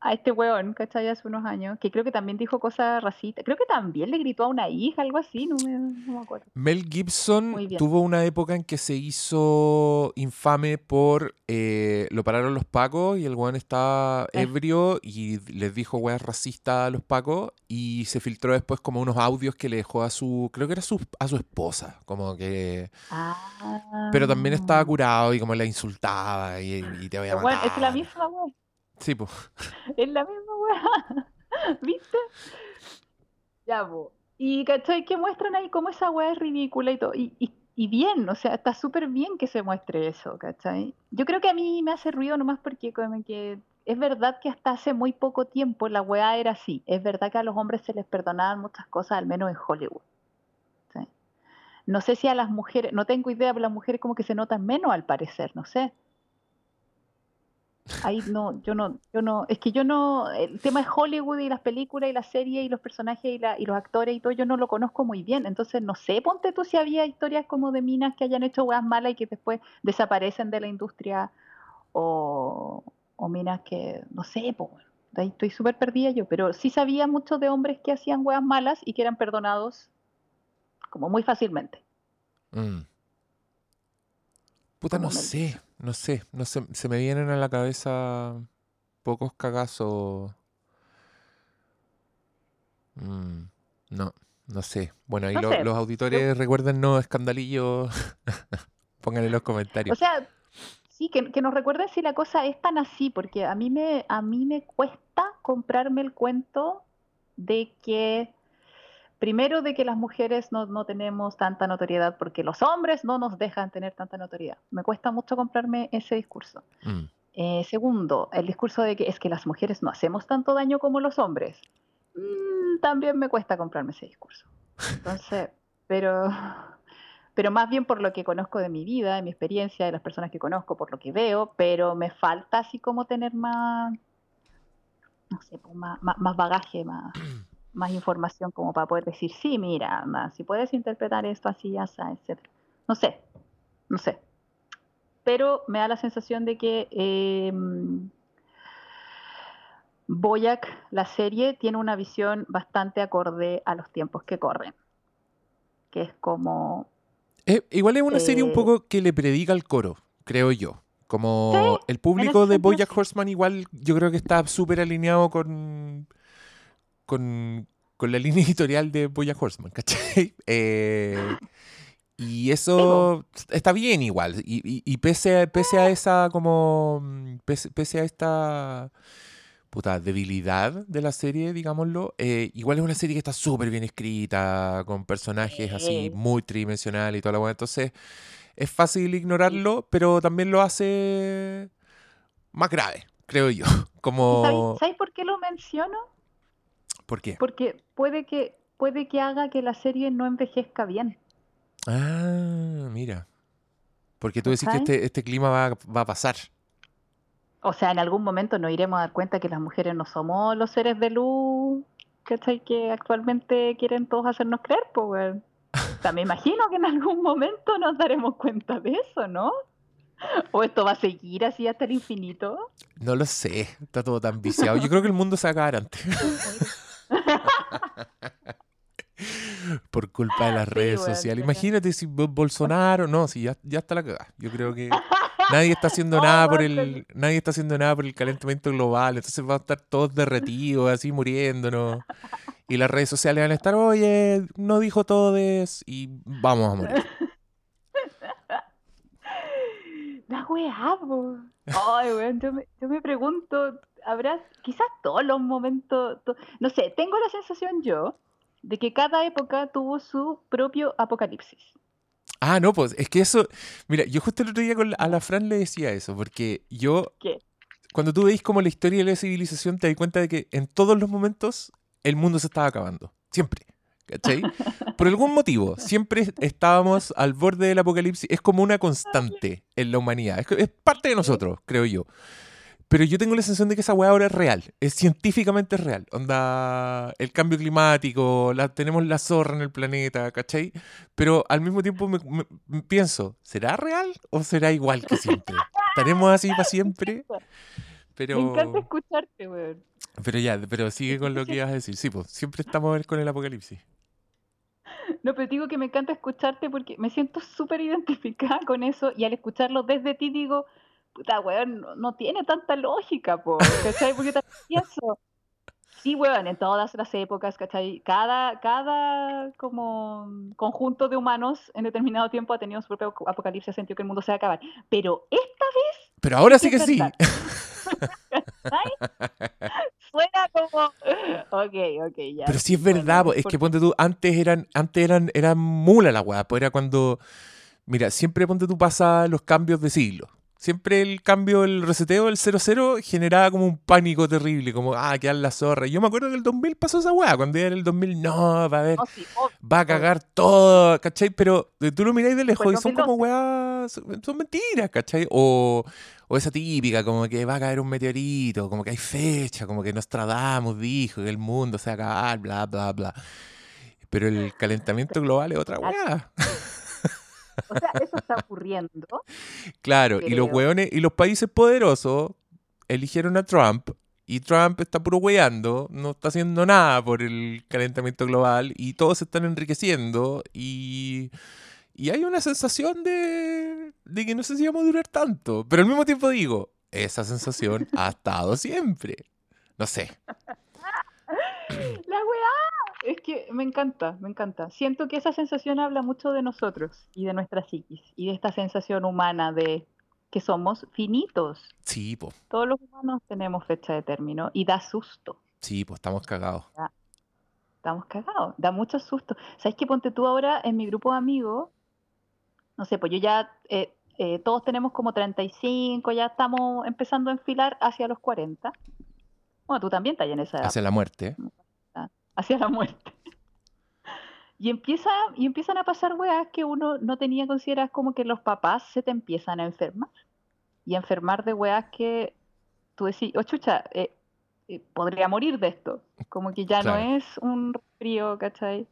a este weón, ¿cachai? Hace unos años, que creo que también dijo cosas racistas. Creo que también le gritó a una hija, algo así, no me, no me acuerdo. Mel Gibson tuvo una época en que se hizo infame por. Eh, lo pararon los pacos y el weón estaba Eh. ebrio y les dijo weas racistas a los pacos y se filtró después como unos audios que le dejó a su. Creo que era su, a su esposa, como que. Ah. Pero también estaba curado y como la insultaba y, y te voy a Pero matar. bueno, es la misma wea. Sí, pues. Es la misma wea. ¿Viste? Ya, po. Y ¿cachai? Que muestran ahí cómo esa wea es ridícula y todo. Y, y, bien, o sea, está súper bien que se muestre eso, ¿cachai? Yo creo que a mí me hace ruido nomás porque es verdad que hasta hace muy poco tiempo la weá era así. Es verdad que a los hombres se les perdonaban muchas cosas, al menos en Hollywood. No sé si a las mujeres, no tengo idea, pero las mujeres como que se notan menos al parecer, no sé. Ahí no, yo no, yo no, es que yo no, el tema de Hollywood y las películas y las series y los personajes y, la, y los actores y todo, yo no lo conozco muy bien, entonces no sé, ponte tú si había historias como de minas que hayan hecho weas malas y que después desaparecen de la industria o, minas que, no sé, pues, ahí estoy súper perdida yo, pero sí sabía mucho de hombres que hacían weas malas y que eran perdonados como muy fácilmente. Mm. Puta, no sé, no sé, no sé, se me vienen a la cabeza pocos cagazos. Mm, no, no sé. Bueno, ahí No lo- sé, los yo- auditores recuerden no escandalillos. Pónganle en los O comentarios. sea, sí, que, que nos recuerden si la cosa es tan así, porque a mí me, a mí me cuesta comprarme el cuento de que, primero, de que las mujeres no, no tenemos tanta notoriedad porque los hombres no nos dejan tener tanta notoriedad. Me cuesta mucho comprarme ese discurso. Mm, Eh, segundo, el discurso de que es que las mujeres no hacemos tanto daño como los hombres. Mm, también me cuesta comprarme ese discurso. Entonces, pero, pero más bien por lo que conozco de mi vida, de mi experiencia, de las personas que conozco, por lo que veo, pero me falta así como tener más, no sé, más, más, más bagaje, más, más información como para poder decir, sí, mira, si puedes interpretar esto así, ya etc. No sé, no sé pero me da la sensación de que eh, Boyac, la serie, tiene una visión bastante acorde a los tiempos que corren. Que es como. Eh, igual es una serie un Eh, poco que le predica al coro, creo yo. Como el público de sí. Horseman igual yo creo que está súper alineado con, con, con la línea editorial de Bojack Horseman, ¿cachai? Eh, y eso está bien igual. Y, y- y pese, a, pese a esa como... mm, Pese, pese a esta puta debilidad de la serie, digámoslo, eh, igual es una serie que está súper bien escrita, con personajes así Sí. muy tridimensionales y toda la weá. Entonces es fácil ignorarlo, pero también lo hace más grave, creo yo. ¿Y ¿Sabéis Como... sabéis por qué lo menciono? ¿Por qué? Porque puede que, puede que haga que la serie no envejezca bien. Ah, mira. Porque tú decís que este, este clima va, va a pasar. O sea, en algún momento nos iremos a dar cuenta que las mujeres no somos los seres de luz ¿cachai? que actualmente quieren todos hacernos creer, pues. O sea, me imagino que en algún momento nos daremos cuenta de eso, ¿no? O esto va a seguir así hasta el infinito. No lo sé, está todo tan viciado. Yo creo que el mundo se va a acabar antes. Por culpa de las Sí, redes sociales. Imagínate si Bo- Bolsonaro, no, si ya, ya está la cagada. Yo creo que nadie está haciendo nada por el, nadie está haciendo nada por el calentamiento global. Entonces van a estar todos derretidos, así muriéndonos. Y las redes sociales van a estar, oye, no dijo todes y vamos a morir. La weá. Ay, weón, yo me, yo me pregunto, habrá quizás todos los momentos, to- no sé, tengo la sensación yo de que cada época tuvo su propio apocalipsis. Ah, no, pues es que eso. Mira, yo justo el otro día con la- a la Fran le decía eso, porque yo. ¿Qué? Cuando tú veis como la historia de la civilización, te das cuenta de que en todos los momentos el mundo se estaba acabando. Siempre. ¿Cachai? Por algún motivo, siempre estábamos al borde del apocalipsis. Es como una constante en la humanidad. Es, es parte de nosotros, creo yo. Pero yo tengo la sensación de que esa weá ahora es real, es científicamente real. Onda, el cambio climático, la, tenemos la zorra en el planeta, ¿cachai? Pero al mismo tiempo me, me- me pienso, ¿será real o será igual que siempre? ¿Estaremos así para siempre? Pero, Me encanta escucharte, weón. pero ya, pero sigue con lo que ibas a decir. Sí, pues siempre estamos con el apocalipsis. No, pero digo que me encanta escucharte porque me siento súper identificada con eso y al escucharlo desde ti digo, puta, weón, no, no tiene tanta lógica, po, ¿cachai? Porque también pienso, sí, weón, en todas las épocas, ¿cachai? Cada, cada como conjunto de humanos en determinado tiempo ha tenido su propio apocalipsis, ha sentido que el mundo se va a acabar. Pero esta Pero ahora Sí que sí. suena como, ok, ok, ya. Pero sí es verdad, es por- que ponte tú, antes eran, antes eran, eran mula la weá, pues era cuando, mira, siempre ponte tú pasa los cambios de siglo. Siempre el cambio, el reseteo del 00 generaba como un pánico terrible, como, ah, quedar la zorra. Y yo me acuerdo que el 2000 pasó esa weá, cuando era el 2000, no, va a sí, obvio. va a cagar todo, ¿cachai? Pero eh, tú lo miráis de lejos y son como weas, son son mentiras, ¿cachai? O, o esa típica, como que va a caer un meteorito, como que hay fecha, como que Nostradamus dijo que el mundo se va a acabar, bla, bla, bla. Pero el calentamiento global es otra weá. O sea, eso está ocurriendo. Claro, y los Creo. weones, y los países poderosos eligieron a Trump. Y Trump está puro weando, no está haciendo nada por el calentamiento global y todos se están enriqueciendo y, y hay una sensación de, de que no sé si vamos a durar tanto. Pero al mismo tiempo digo, esa sensación ha estado siempre. No sé. La weá. Es que me encanta, me encanta. Siento que esa sensación habla mucho de nosotros y de nuestra psiquis y de esta sensación humana de que somos finitos. Sí, pues, Todos los humanos tenemos fecha de término y da susto. sí, pues estamos cagados. Estamos cagados, da mucho susto. ¿Sabes qué? Ponte tú ahora en mi grupo de amigos, no sé, pues yo ya, eh, eh, todos tenemos como 35, ya estamos empezando a enfilar hacia los 40. Bueno, tú también estás en esa edad. Hacia la muerte. Hacia la muerte. Y, empieza, y empiezan a pasar weas que uno no tenía consideradas como que los papás se te empiezan a enfermar. Y a enfermar de weas que tú decís, oh chucha, eh, eh, podría morir de esto. Como que ya Claro. no es un frío, ¿cachai?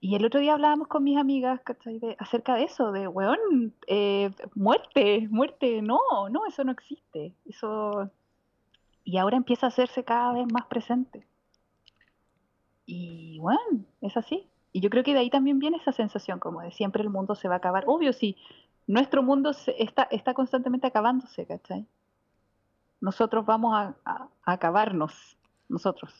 Y el otro día hablábamos con mis amigas, ¿cachai? De, acerca de eso, de, weón, eh, muerte, muerte, no, no, eso no existe. Eso... Y ahora empieza a hacerse cada vez más presente. Y bueno, es así. Y yo creo que de ahí también viene esa sensación como de siempre el mundo se va a acabar. Obvio, sí, nuestro mundo se- está, está constantemente acabándose, ¿cachai? Nosotros vamos a, a- a acabarnos. Nosotros.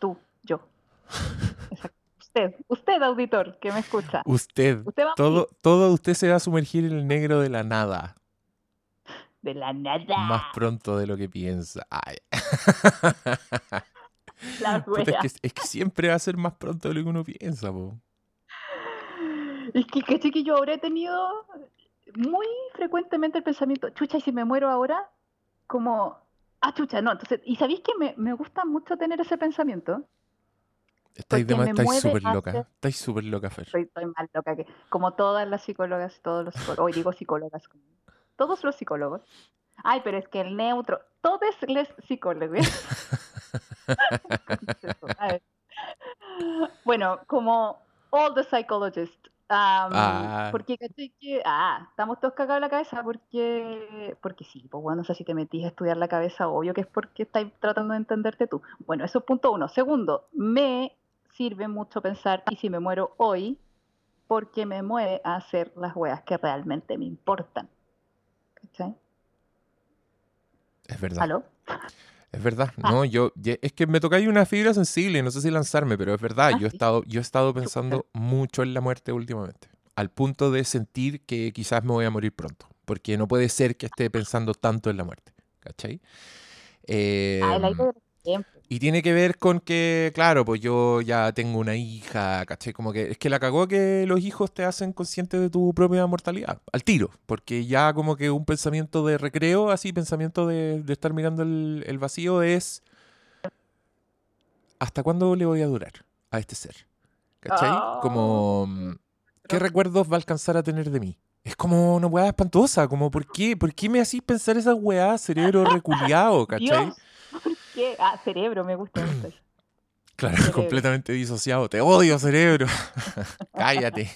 Tú, yo. Exacto. Usted, usted, auditor, que me escucha. Usted, Usted va todo, todo usted se va a sumergir en el negro de la nada. De la nada. Más pronto de lo que piensa. Ay. La Puta, es, que, es que siempre va a ser más pronto de lo que uno piensa, po. Es que, caché que yo he tenido muy frecuentemente el pensamiento, chucha, ¿y si me muero ahora? Como, ah, chucha, no. Entonces, ¿y sabéis que me, me gusta mucho tener ese pensamiento? Estáis, súper loca. Estáis súper loca, Fer. Soy, soy más loca que, como todas las psicólogas, todos los psicólogos, hoy digo psicólogas, todos los psicólogos. Ay, pero es que el neutro, todos los psicólogos. Bueno, como all the psychologists. Ah. Porque que, ah, estamos todos cagados en la cabeza porque, porque sí, pues bueno, no sé si te metís a estudiar la cabeza, obvio que es porque estás tratando de entenderte tú. Bueno, eso es punto uno. Segundo, me sirve mucho pensar, y si me muero hoy, porque me mueve a hacer las weas que realmente me importan. ¿Cachai? Es verdad. ¿Aló? Es verdad. Ah. No, yo, es que me toca ahí una fibra sensible, no sé si lanzarme, pero es verdad. Ah, yo he estado, yo he estado pensando mucho en la muerte últimamente. Al punto de sentir que quizás me voy a morir pronto. Porque no puede ser que esté pensando tanto en la muerte. ¿Cachai? Ah, el Em, aire del tiempo. Y tiene que ver con que, claro, pues yo ya tengo una hija, ¿cachai? Como que es que la cagó que los hijos te hacen consciente de tu propia mortalidad, al tiro, porque ya como que un pensamiento de recreo, así, pensamiento de, de estar mirando el, el vacío es, ¿hasta cuándo le voy a durar a este ser? ¿Cachai? Como, mm, ¿qué recuerdos va a alcanzar a tener de mí? Es como una weá espantosa, como ¿por qué? ¿Por qué me hacís pensar esas weá, cerebro reculiado, cachai? Dios, ¿por qué? Ah, cerebro, me gusta mucho eso. Claro, Cerebro. completamente disociado. Te odio, cerebro. Cállate.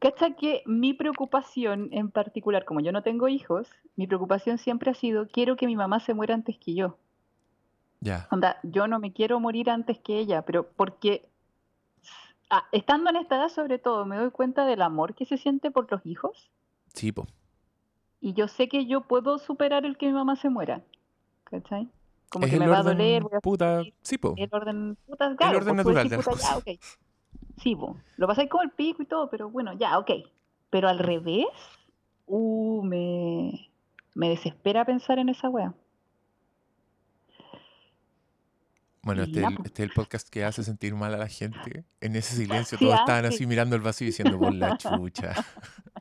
Cacha que mi preocupación en particular, como yo no tengo hijos, mi preocupación siempre ha sido, quiero que mi mamá se muera antes que yo. Ya. Onda, yo no me quiero morir antes que ella, pero porque ah, estando en esta edad sobre todo me doy cuenta del amor que se siente por los hijos Sí, po. y yo sé que yo puedo superar el que mi mamá se muera. ¿Cachai? Como es que el me va a doler, voy a puta, sí, po. el orden, puta, claro, orden pues, natural decís, de puta, ya, cosas. ok. Sí, po, lo pasáis como el pico y todo, pero bueno, ya, ok. Pero al revés, uh, me, me desespera pensar en esa wea. Bueno, este el, este es el podcast que hace sentir mal a la gente. En ese silencio Sí, todos ah, estaban sí. así mirando el vacío y diciendo por la chucha.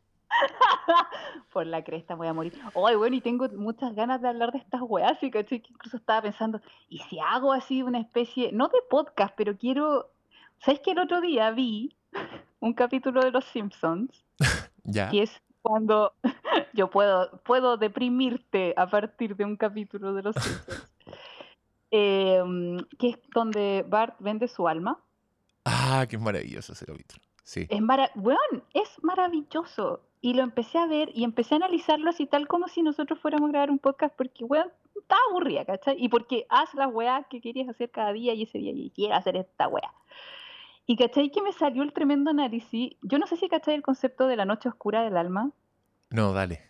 Por la cresta voy a morir. Ay, bueno, y tengo muchas ganas de hablar de estas weas, y caché que incluso estaba pensando, ¿y si hago así una especie, no de podcast, pero quiero. ¿Sabes que el otro día vi un capítulo de Los Simpsons? Ya. Que es cuando yo puedo, puedo deprimirte a partir de un capítulo de Los Simpsons. Em, que es donde Bart vende su alma. Ah, qué maravilloso ese capítulo. Sí. Es mara weón, es maravilloso. Y lo empecé a ver y empecé a analizarlo así tal como si nosotros fuéramos a grabar un podcast porque, weón, estaba aburrida, ¿cachai? Y porque haz las weas que querías hacer cada día y ese día y quiero hacer esta wea. Y cachai que me salió el tremendo análisis. Yo no sé si cachai el concepto de la noche oscura del alma. No, dale.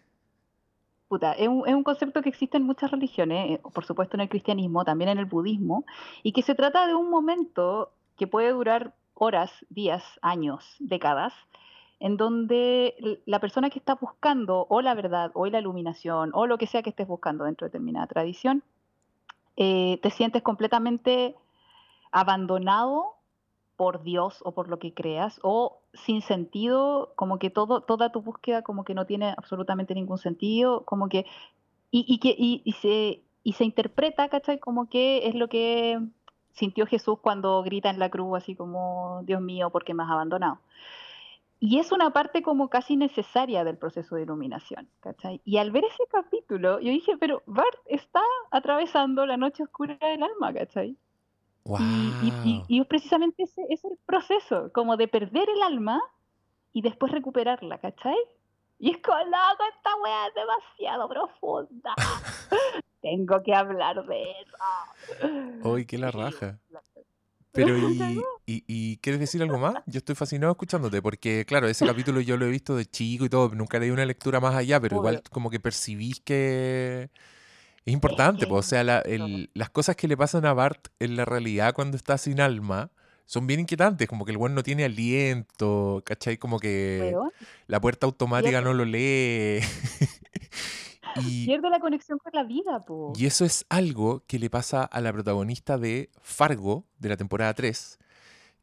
Puta, es un, es un concepto que existe en muchas religiones, eh, por supuesto en el cristianismo, también en el budismo, y que se trata de un momento que puede durar horas, días, años, décadas, en donde la persona que está buscando o la verdad o la iluminación o lo que sea que estés buscando dentro de determinada tradición, eh, te sientes completamente abandonado por Dios o por lo que creas, o sin sentido, como que todo, toda tu búsqueda como que no tiene absolutamente ningún sentido, como que, y, que, y se, y se interpreta, ¿cachai? Como que es lo que sintió Jesús cuando grita en la cruz, así como, Dios mío, ¿por qué me has abandonado? Y es una parte como casi necesaria del proceso de iluminación, ¿cachai? Y al ver ese capítulo, yo dije, pero Bart está atravesando la noche oscura del alma, ¿cachai? Wow. Y, y- y- precisamente ese es el proceso, como de perder el alma y después recuperarla, ¿cachai? Y es como, loco, esta weá es demasiado profunda. Tengo que hablar de eso. Uy, qué la raja. Pero, ¿y, y, y quieres decir algo más? Yo estoy fascinado escuchándote, porque, claro, ese capítulo yo lo he visto de chico y todo, nunca leí una lectura más allá, pero igual Obvio. como que percibís que es importante, pues, o sea, la- el- las cosas que le pasan a Bart en la realidad cuando está sin alma son bien inquietantes, como que el weón no tiene aliento, ¿cachai? Como que Weón, la puerta automática no lo lee. Y, pierde la conexión con la vida, po. y eso es algo que le pasa a la protagonista de Fargo, de la temporada 3,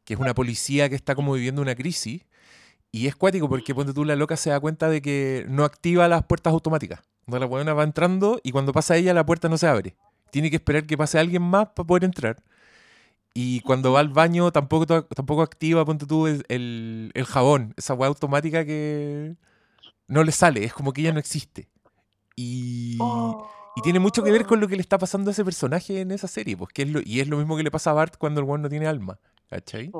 que es una policía que está como viviendo una crisis. Y es cuático porque ponte tú, la loca se da cuenta de que no activa las puertas automáticas. Cuando la buena va entrando y cuando pasa ella la puerta no se abre. Tiene que esperar que pase alguien más para poder entrar. Y cuando va al baño tampoco, tampoco activa, ponte tú, el, el, el jabón. Esa weá automática que no le sale. Es como que ella no existe. Y... Y tiene mucho que ver con lo que le está pasando a ese personaje en esa serie, pues, que es lo, y es lo mismo que le pasa a Bart cuando el weón no tiene alma, ¿cachai?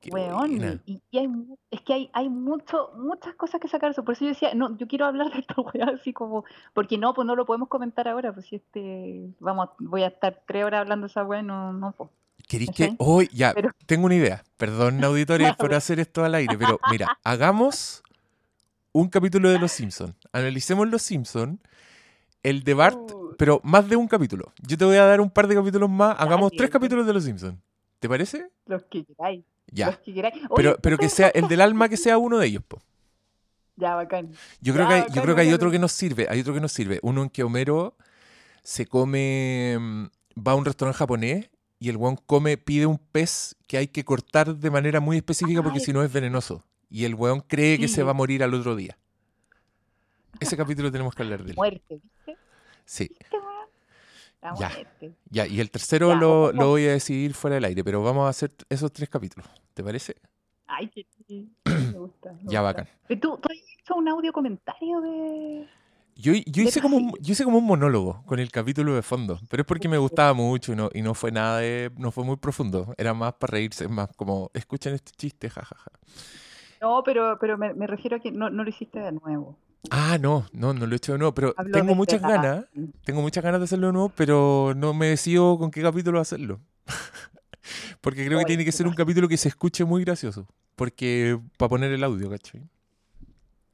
Qué Weón, y, y hay, es que hay, hay mucho, muchas cosas que sacar. Por eso yo decía, no, yo quiero hablar de esta weá así como, porque no, pues no lo podemos comentar ahora, pues si este, vamos, voy a estar tres horas hablando de esa weá, no, no, pues. ¿Queréis que.? Hoy, ya, Pero- tengo una idea. Perdón, auditores, por hacer esto al aire, pero mira, hagamos un capítulo de Los Simpsons. Analicemos Los Simpsons, el de Bart, Uh, pero más de un capítulo. Yo te voy a dar un par de capítulos más. Hagamos tres capítulos de Los Simpsons. ¿Te parece? los que queráis, Ya. los que queráis. Oye, Pero, pero que sea el del alma que sea uno de ellos, po. Ya, bacán. Yo creo Ya, que hay, yo creo que hay bacán. otro que nos sirve. Hay otro que nos sirve. Uno en que Homero se come. mm, Va a un restaurante japonés y el weón come, pide un pez que hay que cortar de manera muy específica porque Ay. si no es venenoso. Y el weón cree que Sí. se va a morir al otro día. Ese capítulo tenemos que hablar de él. Muerte, ¿viste? Sí, ¿Viste? La Ya. muerte. ya. Y el tercero Ya, lo, lo voy a decidir fuera del aire, pero vamos a hacer esos tres capítulos. ¿Te parece? Ay, que sí, me gusta. me Ya, gusta. bacán. Pero ¿Tú, tú has hecho un audio comentario de. Yo, yo, hice como un, yo hice como un monólogo con el capítulo de fondo, pero es porque me gustaba mucho y no, y no fue nada de, no fue muy profundo, era más para reírse, más como, escuchen este chiste, jajaja. No, pero, pero me, me refiero a que no, no lo hiciste de nuevo. Ah, no, no, no lo he hecho de nuevo, pero Hablo tengo muchas ganas, tengo muchas ganas de hacerlo de nuevo, pero no me decido con qué capítulo hacerlo. Porque creo que tiene que ser un capítulo que se escuche muy gracioso, porque para poner el audio, ¿cachai?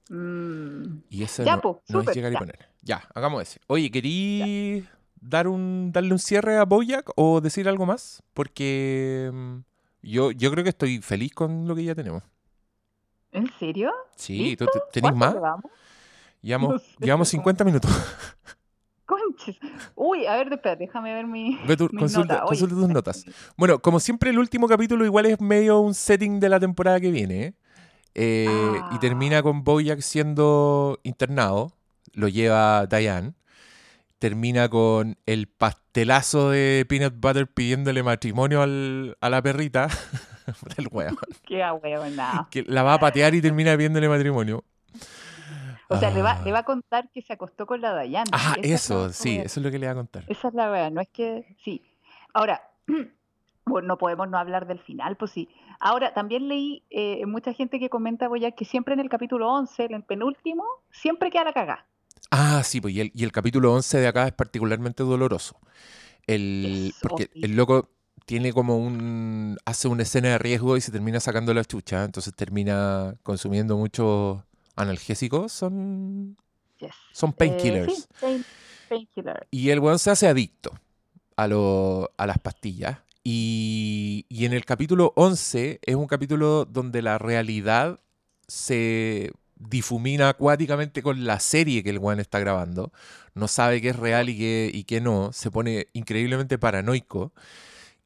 Mm, Y ese Ya, no, po, no es llegar y ya. poner. Ya, hagamos ese. Oye, ¿querí dar un, darle un cierre a Boyack o decir algo más? Porque mm, yo, yo creo que estoy feliz con lo que ya tenemos. ¿En serio? Sí, ¿tú tenés ¿Cuánto más? llevamos? Llevamos, No sé, llevamos pero- 50 minutos. Conches. Uy, a ver, espera, déjame ver mi. Ve tu- mis consulta, notas. Oye, consulta tus notas. Bueno, como siempre, el último capítulo igual es medio un setting de la temporada que viene. ¿eh? Eh, Y Ah. termina con Boyack siendo internado. Lo lleva Diane. Termina con el pastelazo de Peanut Butter pidiéndole matrimonio al- a la perrita. El weón. Qué ahueonado. Que la va a patear y termina pidiéndole matrimonio. O sea, le va, le Ah. va a contar que se acostó con la Dayan. Ah, es eso, sí, eso es lo que le va a contar. Esa es la verdad, no es que. Sí. Ahora, bueno, no podemos no hablar del final, pues sí. Ahora, también leí eh, mucha gente que comenta, voy que siempre en el capítulo 11, en el penúltimo, siempre queda la cagada. Ah, sí, pues y el, y el capítulo 11 de acá es particularmente doloroso. El, porque el loco tiene como un... hace una escena de riesgo y se termina sacando la chucha, entonces termina consumiendo muchos analgésicos, son, Yes. son Eh, painkillers. sí, pain- painkiller. Y el weón se hace adicto a, lo- a las pastillas. Y, y en el capítulo 11 es un capítulo donde la realidad se difumina acuáticamente con la serie que el weón está grabando. No sabe qué es real y qué, y qué no. Se pone increíblemente paranoico.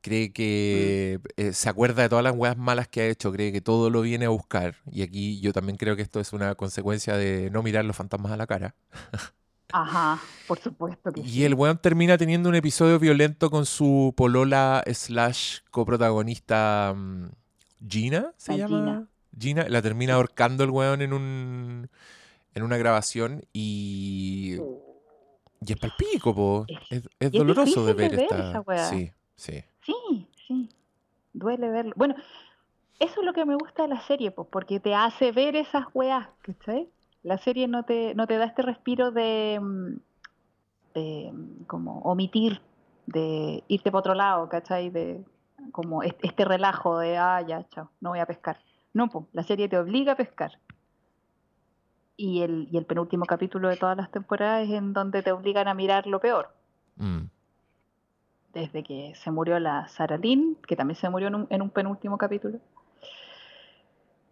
Cree que eh, se acuerda de todas las weas malas que ha hecho. Cree que todo lo viene a buscar. Y aquí yo también creo que esto es una consecuencia de no mirar los fantasmas a la cara. Ajá, por supuesto que Y sí. el weón termina teniendo un episodio violento con su polola slash coprotagonista mm, Gina, ¿se La llama? Gina. Gina. La termina ahorcando el weón en un en una grabación y, y es palpico, po. Es- Es, es doloroso de ver de ver esta. esa. Sí, sí. Sí, sí. Duele verlo. Bueno, eso es lo que me gusta de la serie, pues, porque te hace ver esas weas, ¿cachai? La serie no te, no te da este respiro de, mm, de, mm, como omitir, de irte para otro lado, ¿cachai? De como est- este relajo de, ah, ya, chao, no voy a pescar. No, pues, la serie te obliga a pescar. Y el, y el penúltimo capítulo de todas las temporadas es en donde te obligan a mirar lo peor Mm. Desde que se murió la Sarah Lynn, que también se murió en un, en un penúltimo capítulo.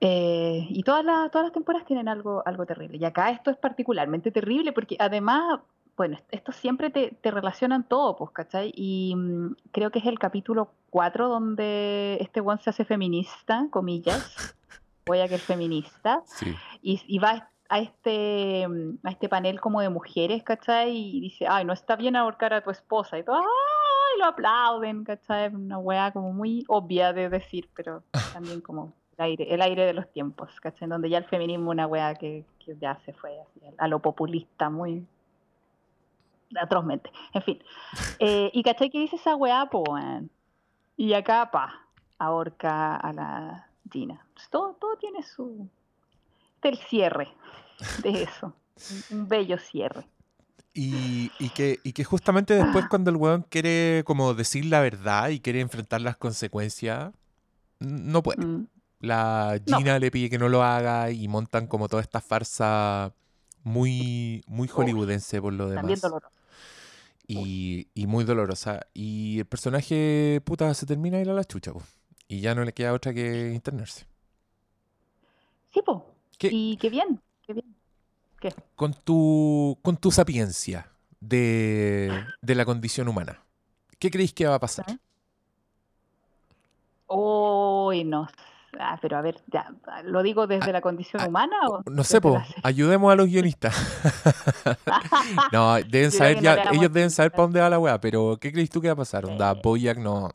Eh, y todas las, todas las temporadas tienen algo, algo terrible. Y acá esto es particularmente terrible porque además, bueno, est- esto siempre te, te relacionan todo, pues, ¿cachai? Y mm, creo que es el capítulo 4 donde este one se hace feminista, comillas. Voy a que es feminista Sí. y, y va a este, mm, a este panel como de mujeres, ¿cachai? Y dice, ay, no está bien ahorcar a tu esposa. Y todo, lo aplauden, ¿cachai? Una weá como muy obvia de decir, pero también como el aire, el aire de los tiempos, ¿cachai? En donde ya el feminismo una weá que, que ya se fue así, a lo populista, muy atrozmente. En fin. Eh, y ¿cachai? que dice esa weá, po, weón? Y acá, pa, ahorca a la Gina. Pues todo, todo tiene su... Este es el cierre de eso. Un bello cierre. Y, y que, y que justamente después cuando el weón quiere como decir la verdad y quiere enfrentar las consecuencias, no puede. Mm. La No. Gina le pide que no lo haga y montan como toda esta farsa muy, muy hollywoodense por lo También demás. Y, y muy dolorosa. Y el personaje, puta, se termina de ir a la chucha, po. Y ya no le queda otra que internarse. Sí, po. ¿Qué? Y qué bien, qué bien. ¿Qué? Con tu, con tu sapiencia de, de la condición humana, ¿qué creéis que va a pasar? ¿Ah? Uy, no. Ah, pero a ver, ya, ¿lo digo desde la condición ah, humana o No sé, po, ayudemos a los guionistas. no, deben saber no ya, ellos deben saber para dónde va la weá, pero ¿qué crees tú que va a pasar? Onda. Boyack no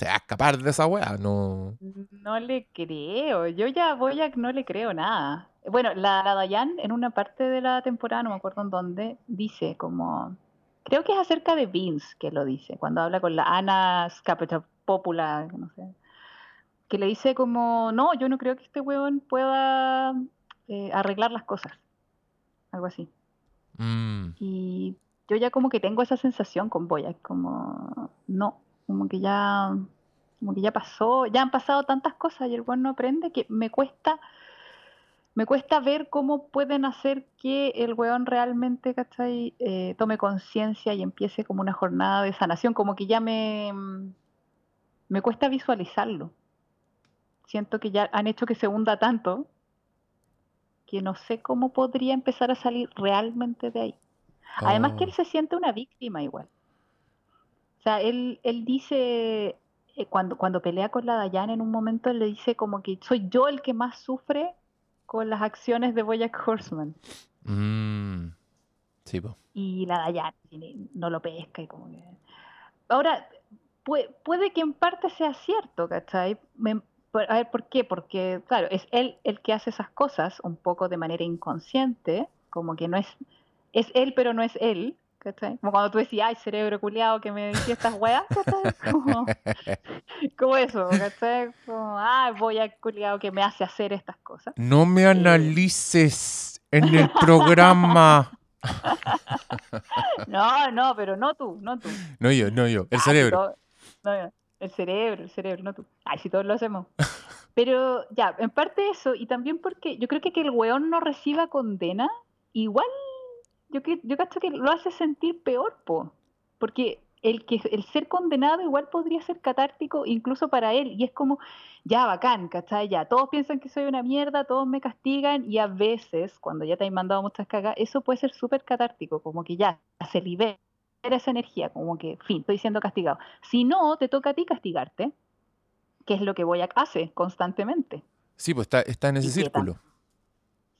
se va a escapar de esa weá, no. No le creo. Yo ya voy a no le creo nada. Bueno, la, la Dayan en una parte de la temporada, no me acuerdo en dónde, dice como. Creo que es acerca de Vince que lo dice, cuando habla con la Ana Scapitopopula, no sé. Que le dice como, no, yo no creo que este weón pueda eh, arreglar las cosas. Algo así. Mm, Y yo ya como que tengo esa sensación con Boyack, como no, como que ya, como que ya pasó, ya han pasado tantas cosas y el weón no aprende que me cuesta, me cuesta ver cómo pueden hacer que el weón realmente, ¿cachai? Eh, tome conciencia y empiece como una jornada de sanación, como que ya me, me cuesta visualizarlo. Siento que ya han hecho que se hunda tanto que no sé cómo podría empezar a salir realmente de ahí. Además que él oh, se siente una víctima igual. O sea, él, él dice, eh, cuando, cuando pelea con la Dayan en un momento, él le dice como que soy yo el que más sufre con las acciones de Bojack Horseman. mm, sí, po. Y la Dayan no lo pesca y como que... Ahora, pue- puede que en parte sea cierto, ¿cachai? Me- a ver, ¿por qué? Porque, claro, es él el que hace esas cosas un poco de manera inconsciente, como que no es, es él, pero no es él, ¿cachai? Como cuando tú decías, ay, cerebro culiado que me decía estas weas, ¿cachai? Como, como eso, ¿cachai? Como, ay, voy a culiado que me hace hacer estas cosas. No me Eh, analices en el programa. no, no, pero no tú, no tú. No yo, no yo, el Ah, cerebro. todo- no, no, el cerebro, el cerebro, no tú. Ay, si todos lo hacemos. Pero ya, en parte eso, y también porque yo creo que que el weón no reciba condena, igual yo, que, yo cacho que lo hace sentir peor, po. Porque el, que, el ser condenado igual podría ser catártico incluso para él. Y es como, ya, bacán, ¿cachai? Ya, todos piensan que soy una mierda, todos me castigan, y a veces, cuando ya te han mandado muchas cagas, eso puede ser súper catártico, como que ya, se libera esa energía, como que, fin, estoy siendo castigado. Si no, te toca a ti castigarte, que es lo que Boyac hace constantemente. Sí, pues está, está en ese círculo.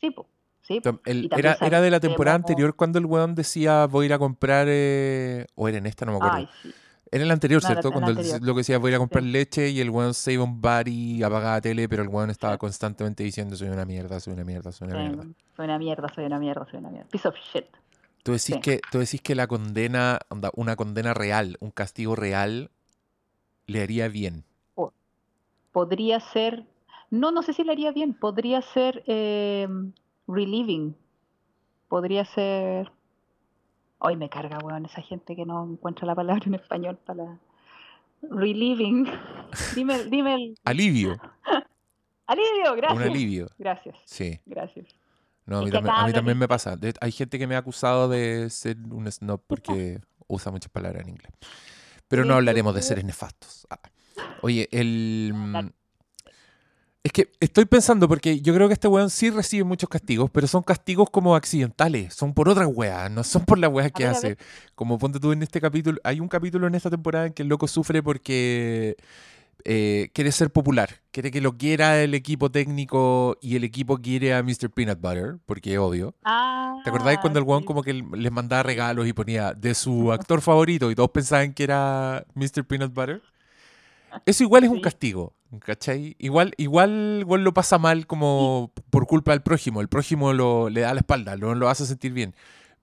Sí, po, sí, el- era, era de la temporada anterior cuando el weón decía voy a ir a comprar, eh, o era en esta, no me acuerdo. Ay, sí. Era en la anterior, No, ¿cierto? Cuando anterior. lo que decía voy a ir a comprar Sí. leche y el weón se iba a un bar y apagaba la tele, pero el weón estaba constantemente diciendo soy una mierda, soy una mierda, soy una mierda. Soy una mierda, soy una mierda, soy una mierda. Piece of shit. Tú decís, que, tú decís que la condena, onda, una condena real, un castigo real, le haría bien. Podría ser, no, no sé si le haría bien, podría ser eh, relieving, podría ser, hoy me carga, weón, esa gente que no encuentra la palabra en español para relieving. dime, dime el Alivio, alivio, gracias. un alivio. Gracias, Sí. gracias. No, a mí también, acá a mí hablan también me pasa. De- hay gente que me ha acusado de ser un snob porque usa muchas palabras en inglés. Pero no hablaremos de seres nefastos. Ah. Oye, el... Es que estoy pensando, porque yo creo que este weón sí recibe muchos castigos, pero son castigos como accidentales, son por otras weas, no son por las weas que ver, hace. Como ponte tú en este capítulo, hay un capítulo en esta temporada en que el loco sufre porque eh, quiere ser popular, quiere que lo quiera el equipo técnico y el equipo quiere a Mr. Peanut Butter, porque es obvio. Ah, ¿Te acordáis cuando el weón sí. como que les mandaba regalos y ponía de su actor favorito y todos pensaban que era Mr. Peanut Butter? Eso igual es un castigo, ¿cachai? Igual, igual, igual lo pasa mal como por culpa del prójimo. El prójimo lo, le da la espalda, lo, lo hace sentir bien.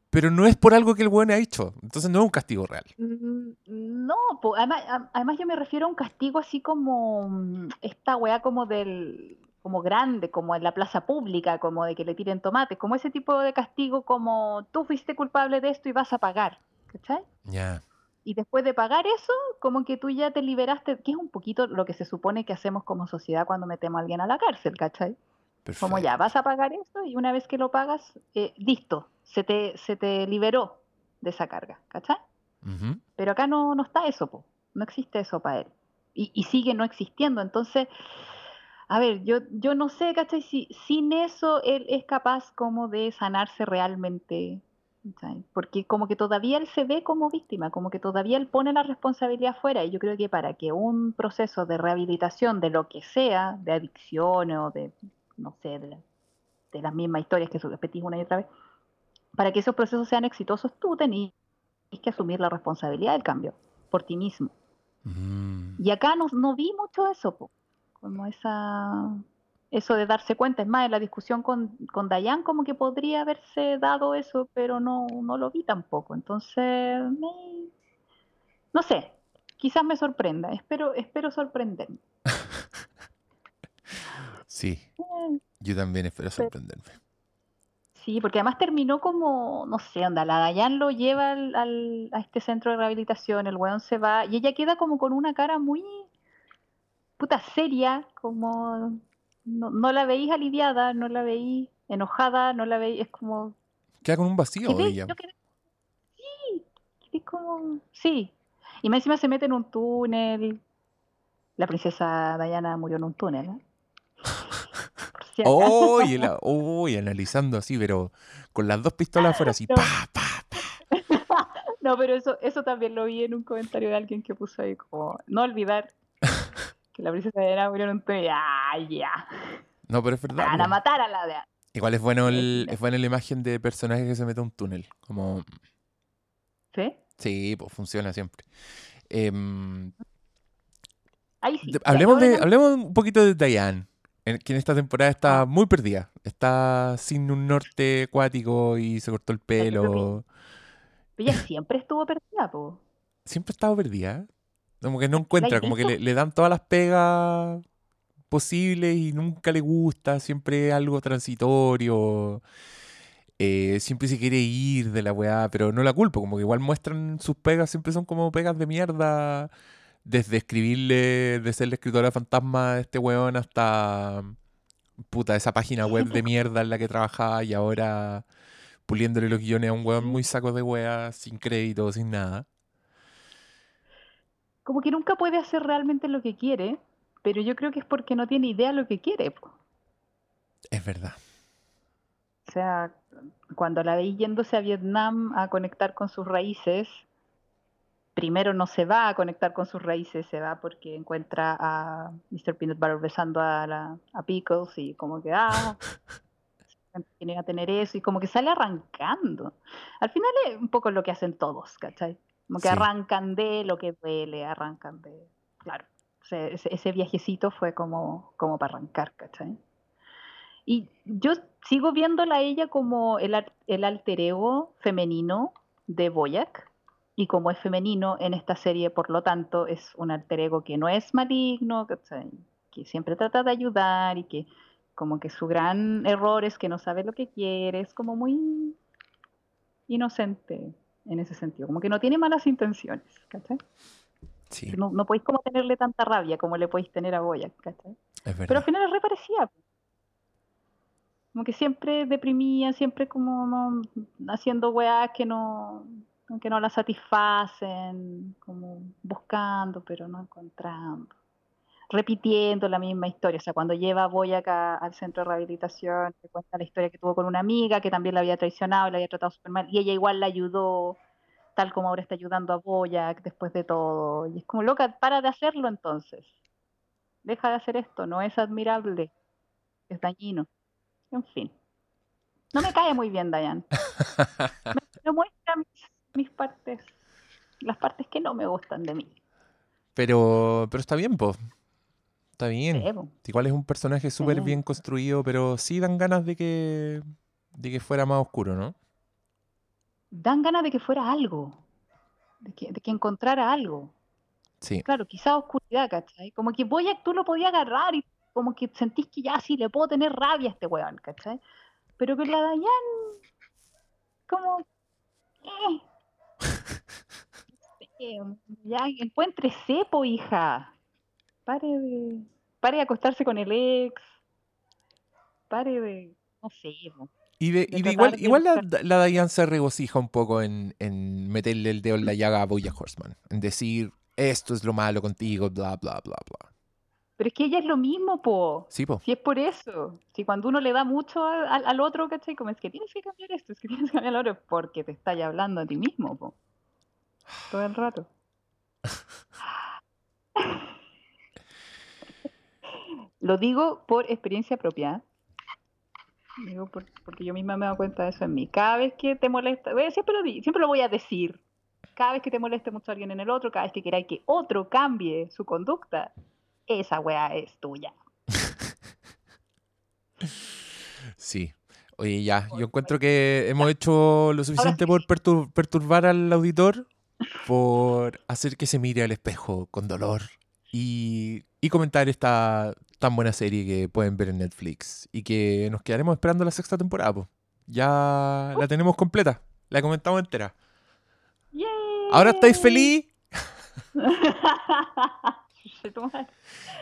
Pero no es por algo que el weón ha hecho. Entonces no es un castigo real. Mm, No, po, además, a- además yo me refiero a un castigo así como mm, esta weá como del, como grande, como en la plaza pública, como de que le tiren tomates, como ese tipo de castigo como tú fuiste culpable de esto y vas a pagar, ¿cachai? Ya. Y después de pagar eso, como que tú ya te liberaste, que es un poquito lo que se supone que hacemos como sociedad cuando metemos a alguien a la cárcel, ¿cachai? Como ya vas a pagar eso y una vez que lo pagas, eh, listo, se te, se te liberó de esa carga, ¿cachai? Pero acá no, no está eso, po. no existe eso para él. Y, y sigue no existiendo. Entonces, a ver, yo, yo no sé, ¿cachai? Si sin eso él es capaz como de sanarse realmente. Porque como que todavía él se ve como víctima, como que todavía él pone la responsabilidad fuera. Y yo creo que para que un proceso de rehabilitación de lo que sea, de adicción o de, no sé, de, la- de las mismas historias que repetís una y otra vez, para que esos procesos sean exitosos, tú tenés que asumir la responsabilidad del cambio por ti mismo. Mm. Y acá no, no vi mucho eso, po, como esa eso de darse cuenta. Es más, en la discusión con, con Dayan como que podría haberse dado eso, pero no, no lo vi tampoco. Entonces, me- no sé, quizás me sorprenda. Espero, espero sorprenderme. Sí, Eh, yo también espero sorprenderme. Sí, porque además terminó como, no sé, onda, la Dayan lo lleva al, al- a este centro de rehabilitación, el weón se va, y ella queda como con una cara muy puta seria, como no, no la veís aliviada, no la veís enojada, no la veís, es como, Queda con un vacío ella. sí, quedé como, sí, y más encima se mete en un túnel, la princesa Diana murió en un túnel, ¿eh? Por si. Oh, y la- oh, y analizando así, pero con las dos pistolas afuera, así, No. pa, pa, pa. No, pero eso, eso también lo vi en un comentario de alguien que puso ahí como, no olvidar que la princesa Diana murió en un túnel. Ah, ya. No, pero es verdad. Van a matar a la de... Igual es bueno, el, es buena la imagen de personaje que se mete a un túnel. Como, ¿Sí? sí, pues funciona siempre. Em, Ahí sí. de- hablemos, de, hablemos un poquito de Diane, que en esta temporada está Ah. muy perdida. Está sin un norte acuático y se cortó el pelo. Ella siempre estuvo perdida, po. Siempre ha estado perdida. Como que no encuentra, como que le dan todas las pegas posibles y nunca le gusta, siempre es algo transitorio. eh, siempre se quiere ir de la weá, pero no la culpo, como que igual muestran sus pegas, siempre son como pegas de mierda. Desde escribirle, de ser la escritora fantasma de este weón hasta puta, esa página web de mierda en la que trabajaba y ahora puliéndole los guiones a un weón muy saco de weá, sin crédito, sin nada. Como que nunca puede hacer realmente lo que quiere, pero yo creo que es porque no tiene idea lo que quiere. Es verdad. O sea, cuando la veis yéndose a Vietnam a conectar con sus raíces, primero no se va a conectar con sus raíces, se va porque encuentra a Mr. Peanut Butter besando a, la, a Pickles y como que, ah, tiene a tener eso y como que sale arrancando. Al final es un poco lo que hacen todos, ¿cachai? Como que Sí. arrancan de lo que duele, arrancan de... Claro, o sea, ese, ese viajecito fue como, como para arrancar, ¿cachai? Y yo sigo viéndola a ella como el, el alter ego femenino de Boyac. Y como es femenino en esta serie, por lo tanto, es un alter ego que no es maligno, ¿cachai? que siempre trata de ayudar y que como que su gran error es que no sabe lo que quiere, es como muy inocente en ese sentido, como que no tiene malas intenciones, ¿cachai? Sí, No, no podéis como tenerle tanta rabia como le podéis tener a Boyac, ¿cachai? Pero al final es re parecida. po. Como que siempre deprimía, siempre como no- haciendo weas que no, que no la satisfacen, como buscando, pero no encontrando. Repitiendo la misma historia. O sea, cuando lleva a Boyac a- al centro de rehabilitación, te cuenta la historia que tuvo con una amiga que también la había traicionado y la había tratado súper mal. Y ella igual la ayudó, tal como ahora está ayudando a Boyac después de todo. Y es como, loca, para de hacerlo entonces. Deja de hacer esto, no es admirable, es dañino. En fin. No me cae muy bien, Dayan. Me muestra mis, mis partes, las partes que no me gustan de mí. Pero, pero está bien, po. Está bien. Sí. Igual es un personaje súper Sí. bien construido, pero sí dan ganas de que, de que fuera más oscuro, ¿no? Dan ganas de que fuera algo, de que, de que encontrara algo. Sí. Claro, quizá oscuridad, ¿cachai? Como que Boyac tú lo podías agarrar y como que sentís que ya sí le puedo tener rabia a este weón, ¿cachai? Pero con la Dayan, como. Eh, ya encuentre cepo, hija. Pare de, pare de acostarse con el ex. Pare de, no sé. Y, de, de y de igual, igual la, la Diane se regocija un poco en, en meterle el dedo en la llaga a Bojack Horseman. En decir, esto es lo malo contigo, bla, bla, bla, bla. Pero es que ella es lo mismo, po. Sí, po. Si es por eso. Si cuando uno le da mucho al, al- al otro, ¿cachai? Como es que tienes que cambiar esto, es que tienes que cambiar lo otro, es porque te está ya hablando a ti mismo, po. Todo el rato. Lo digo por experiencia propia. ¿eh? Digo por- porque yo misma me he dado cuenta de eso en mí. Cada vez que te molesta, siempre lo, siempre lo voy a decir. cada vez que te moleste mucho alguien en el otro, cada vez que queráis que otro cambie su conducta, esa weá es tuya. Sí. Oye, ya, yo encuentro que hemos hecho lo suficiente por pertur- perturbar al auditor, por hacer que se mire al espejo con dolor y, y comentar esta tan buena serie que pueden ver en Netflix y que nos quedaremos esperando la sexta temporada. po. Ya la tenemos completa, la comentamos entera. ¡Yay! ¿Ahora estáis feliz?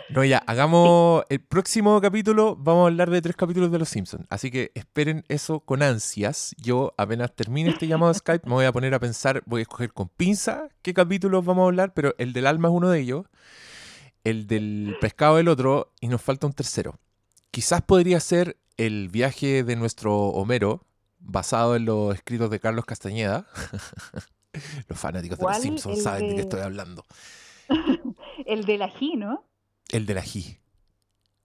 No, ya, hagamos el próximo capítulo. Vamos a hablar de tres capítulos de Los Simpsons. Así que esperen eso con ansias. Yo, apenas termine este llamado de Skype, me voy a poner a pensar, voy a escoger con pinza qué capítulos vamos a hablar, pero el del alma es uno de ellos, el del pescado el otro, y nos falta un tercero. Quizás podría ser el viaje de nuestro Homero, basado en los escritos de Carlos Castañeda. los fanáticos de Los. Simpsons saben de qué estoy hablando. El del ají, ¿no? El del ají.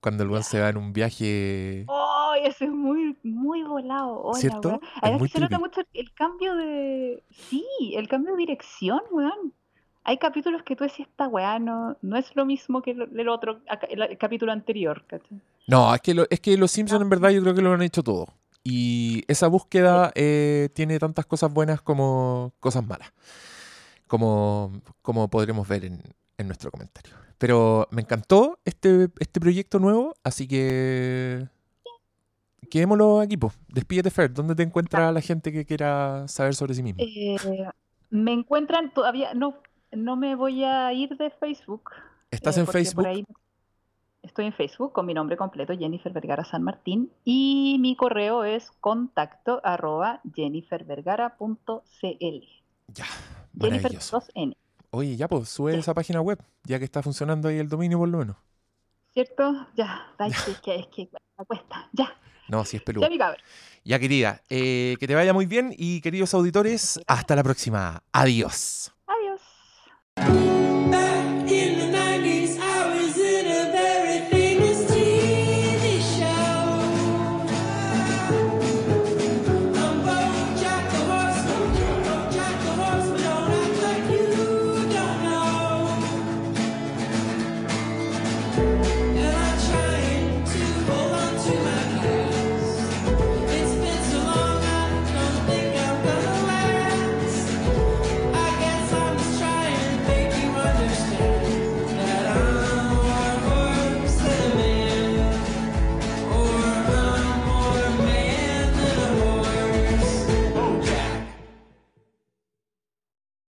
Cuando el buen se va en un viaje. ¡Oh! Ese es muy, muy volado. Hola, ¿Cierto? Además se nota mucho el cambio de. Sí, el cambio de dirección, weón. Hay capítulos que tú decís, esta weá no, no es lo mismo que el, el otro, acá- el, el capítulo anterior, ¿cachai? No, es que, lo- es que los Simpsons en verdad yo creo que lo han hecho todo. Y esa búsqueda eh, tiene tantas cosas buenas como cosas malas. Como, como podremos ver en, en nuestro comentario. Pero me encantó este, este proyecto nuevo, así que quedémoslo aquí, po. Despídete, Fer. ¿Dónde te encuentra la gente que quiera saber sobre sí misma? Eh, me encuentran todavía, no, no me voy a ir de Facebook. ¿Estás eh, en por Facebook? ahí estoy en Facebook con mi nombre completo, Jennifer Vergara San Martín, y mi correo es contacto arroba jennifervergara.cl. Ya, Jennifer maravilloso. 2N, Oye, ya pues, sube Ya. esa página web, ya que está funcionando ahí el dominio por lo menos. ¿cierto? Ya, ay, sí, es que, es que me cuesta. Ya, No, sí es peludo. ya mi cabrón. Ya, querida, eh, que te vaya muy bien y queridos auditores, hasta la próxima. Adiós. Adiós.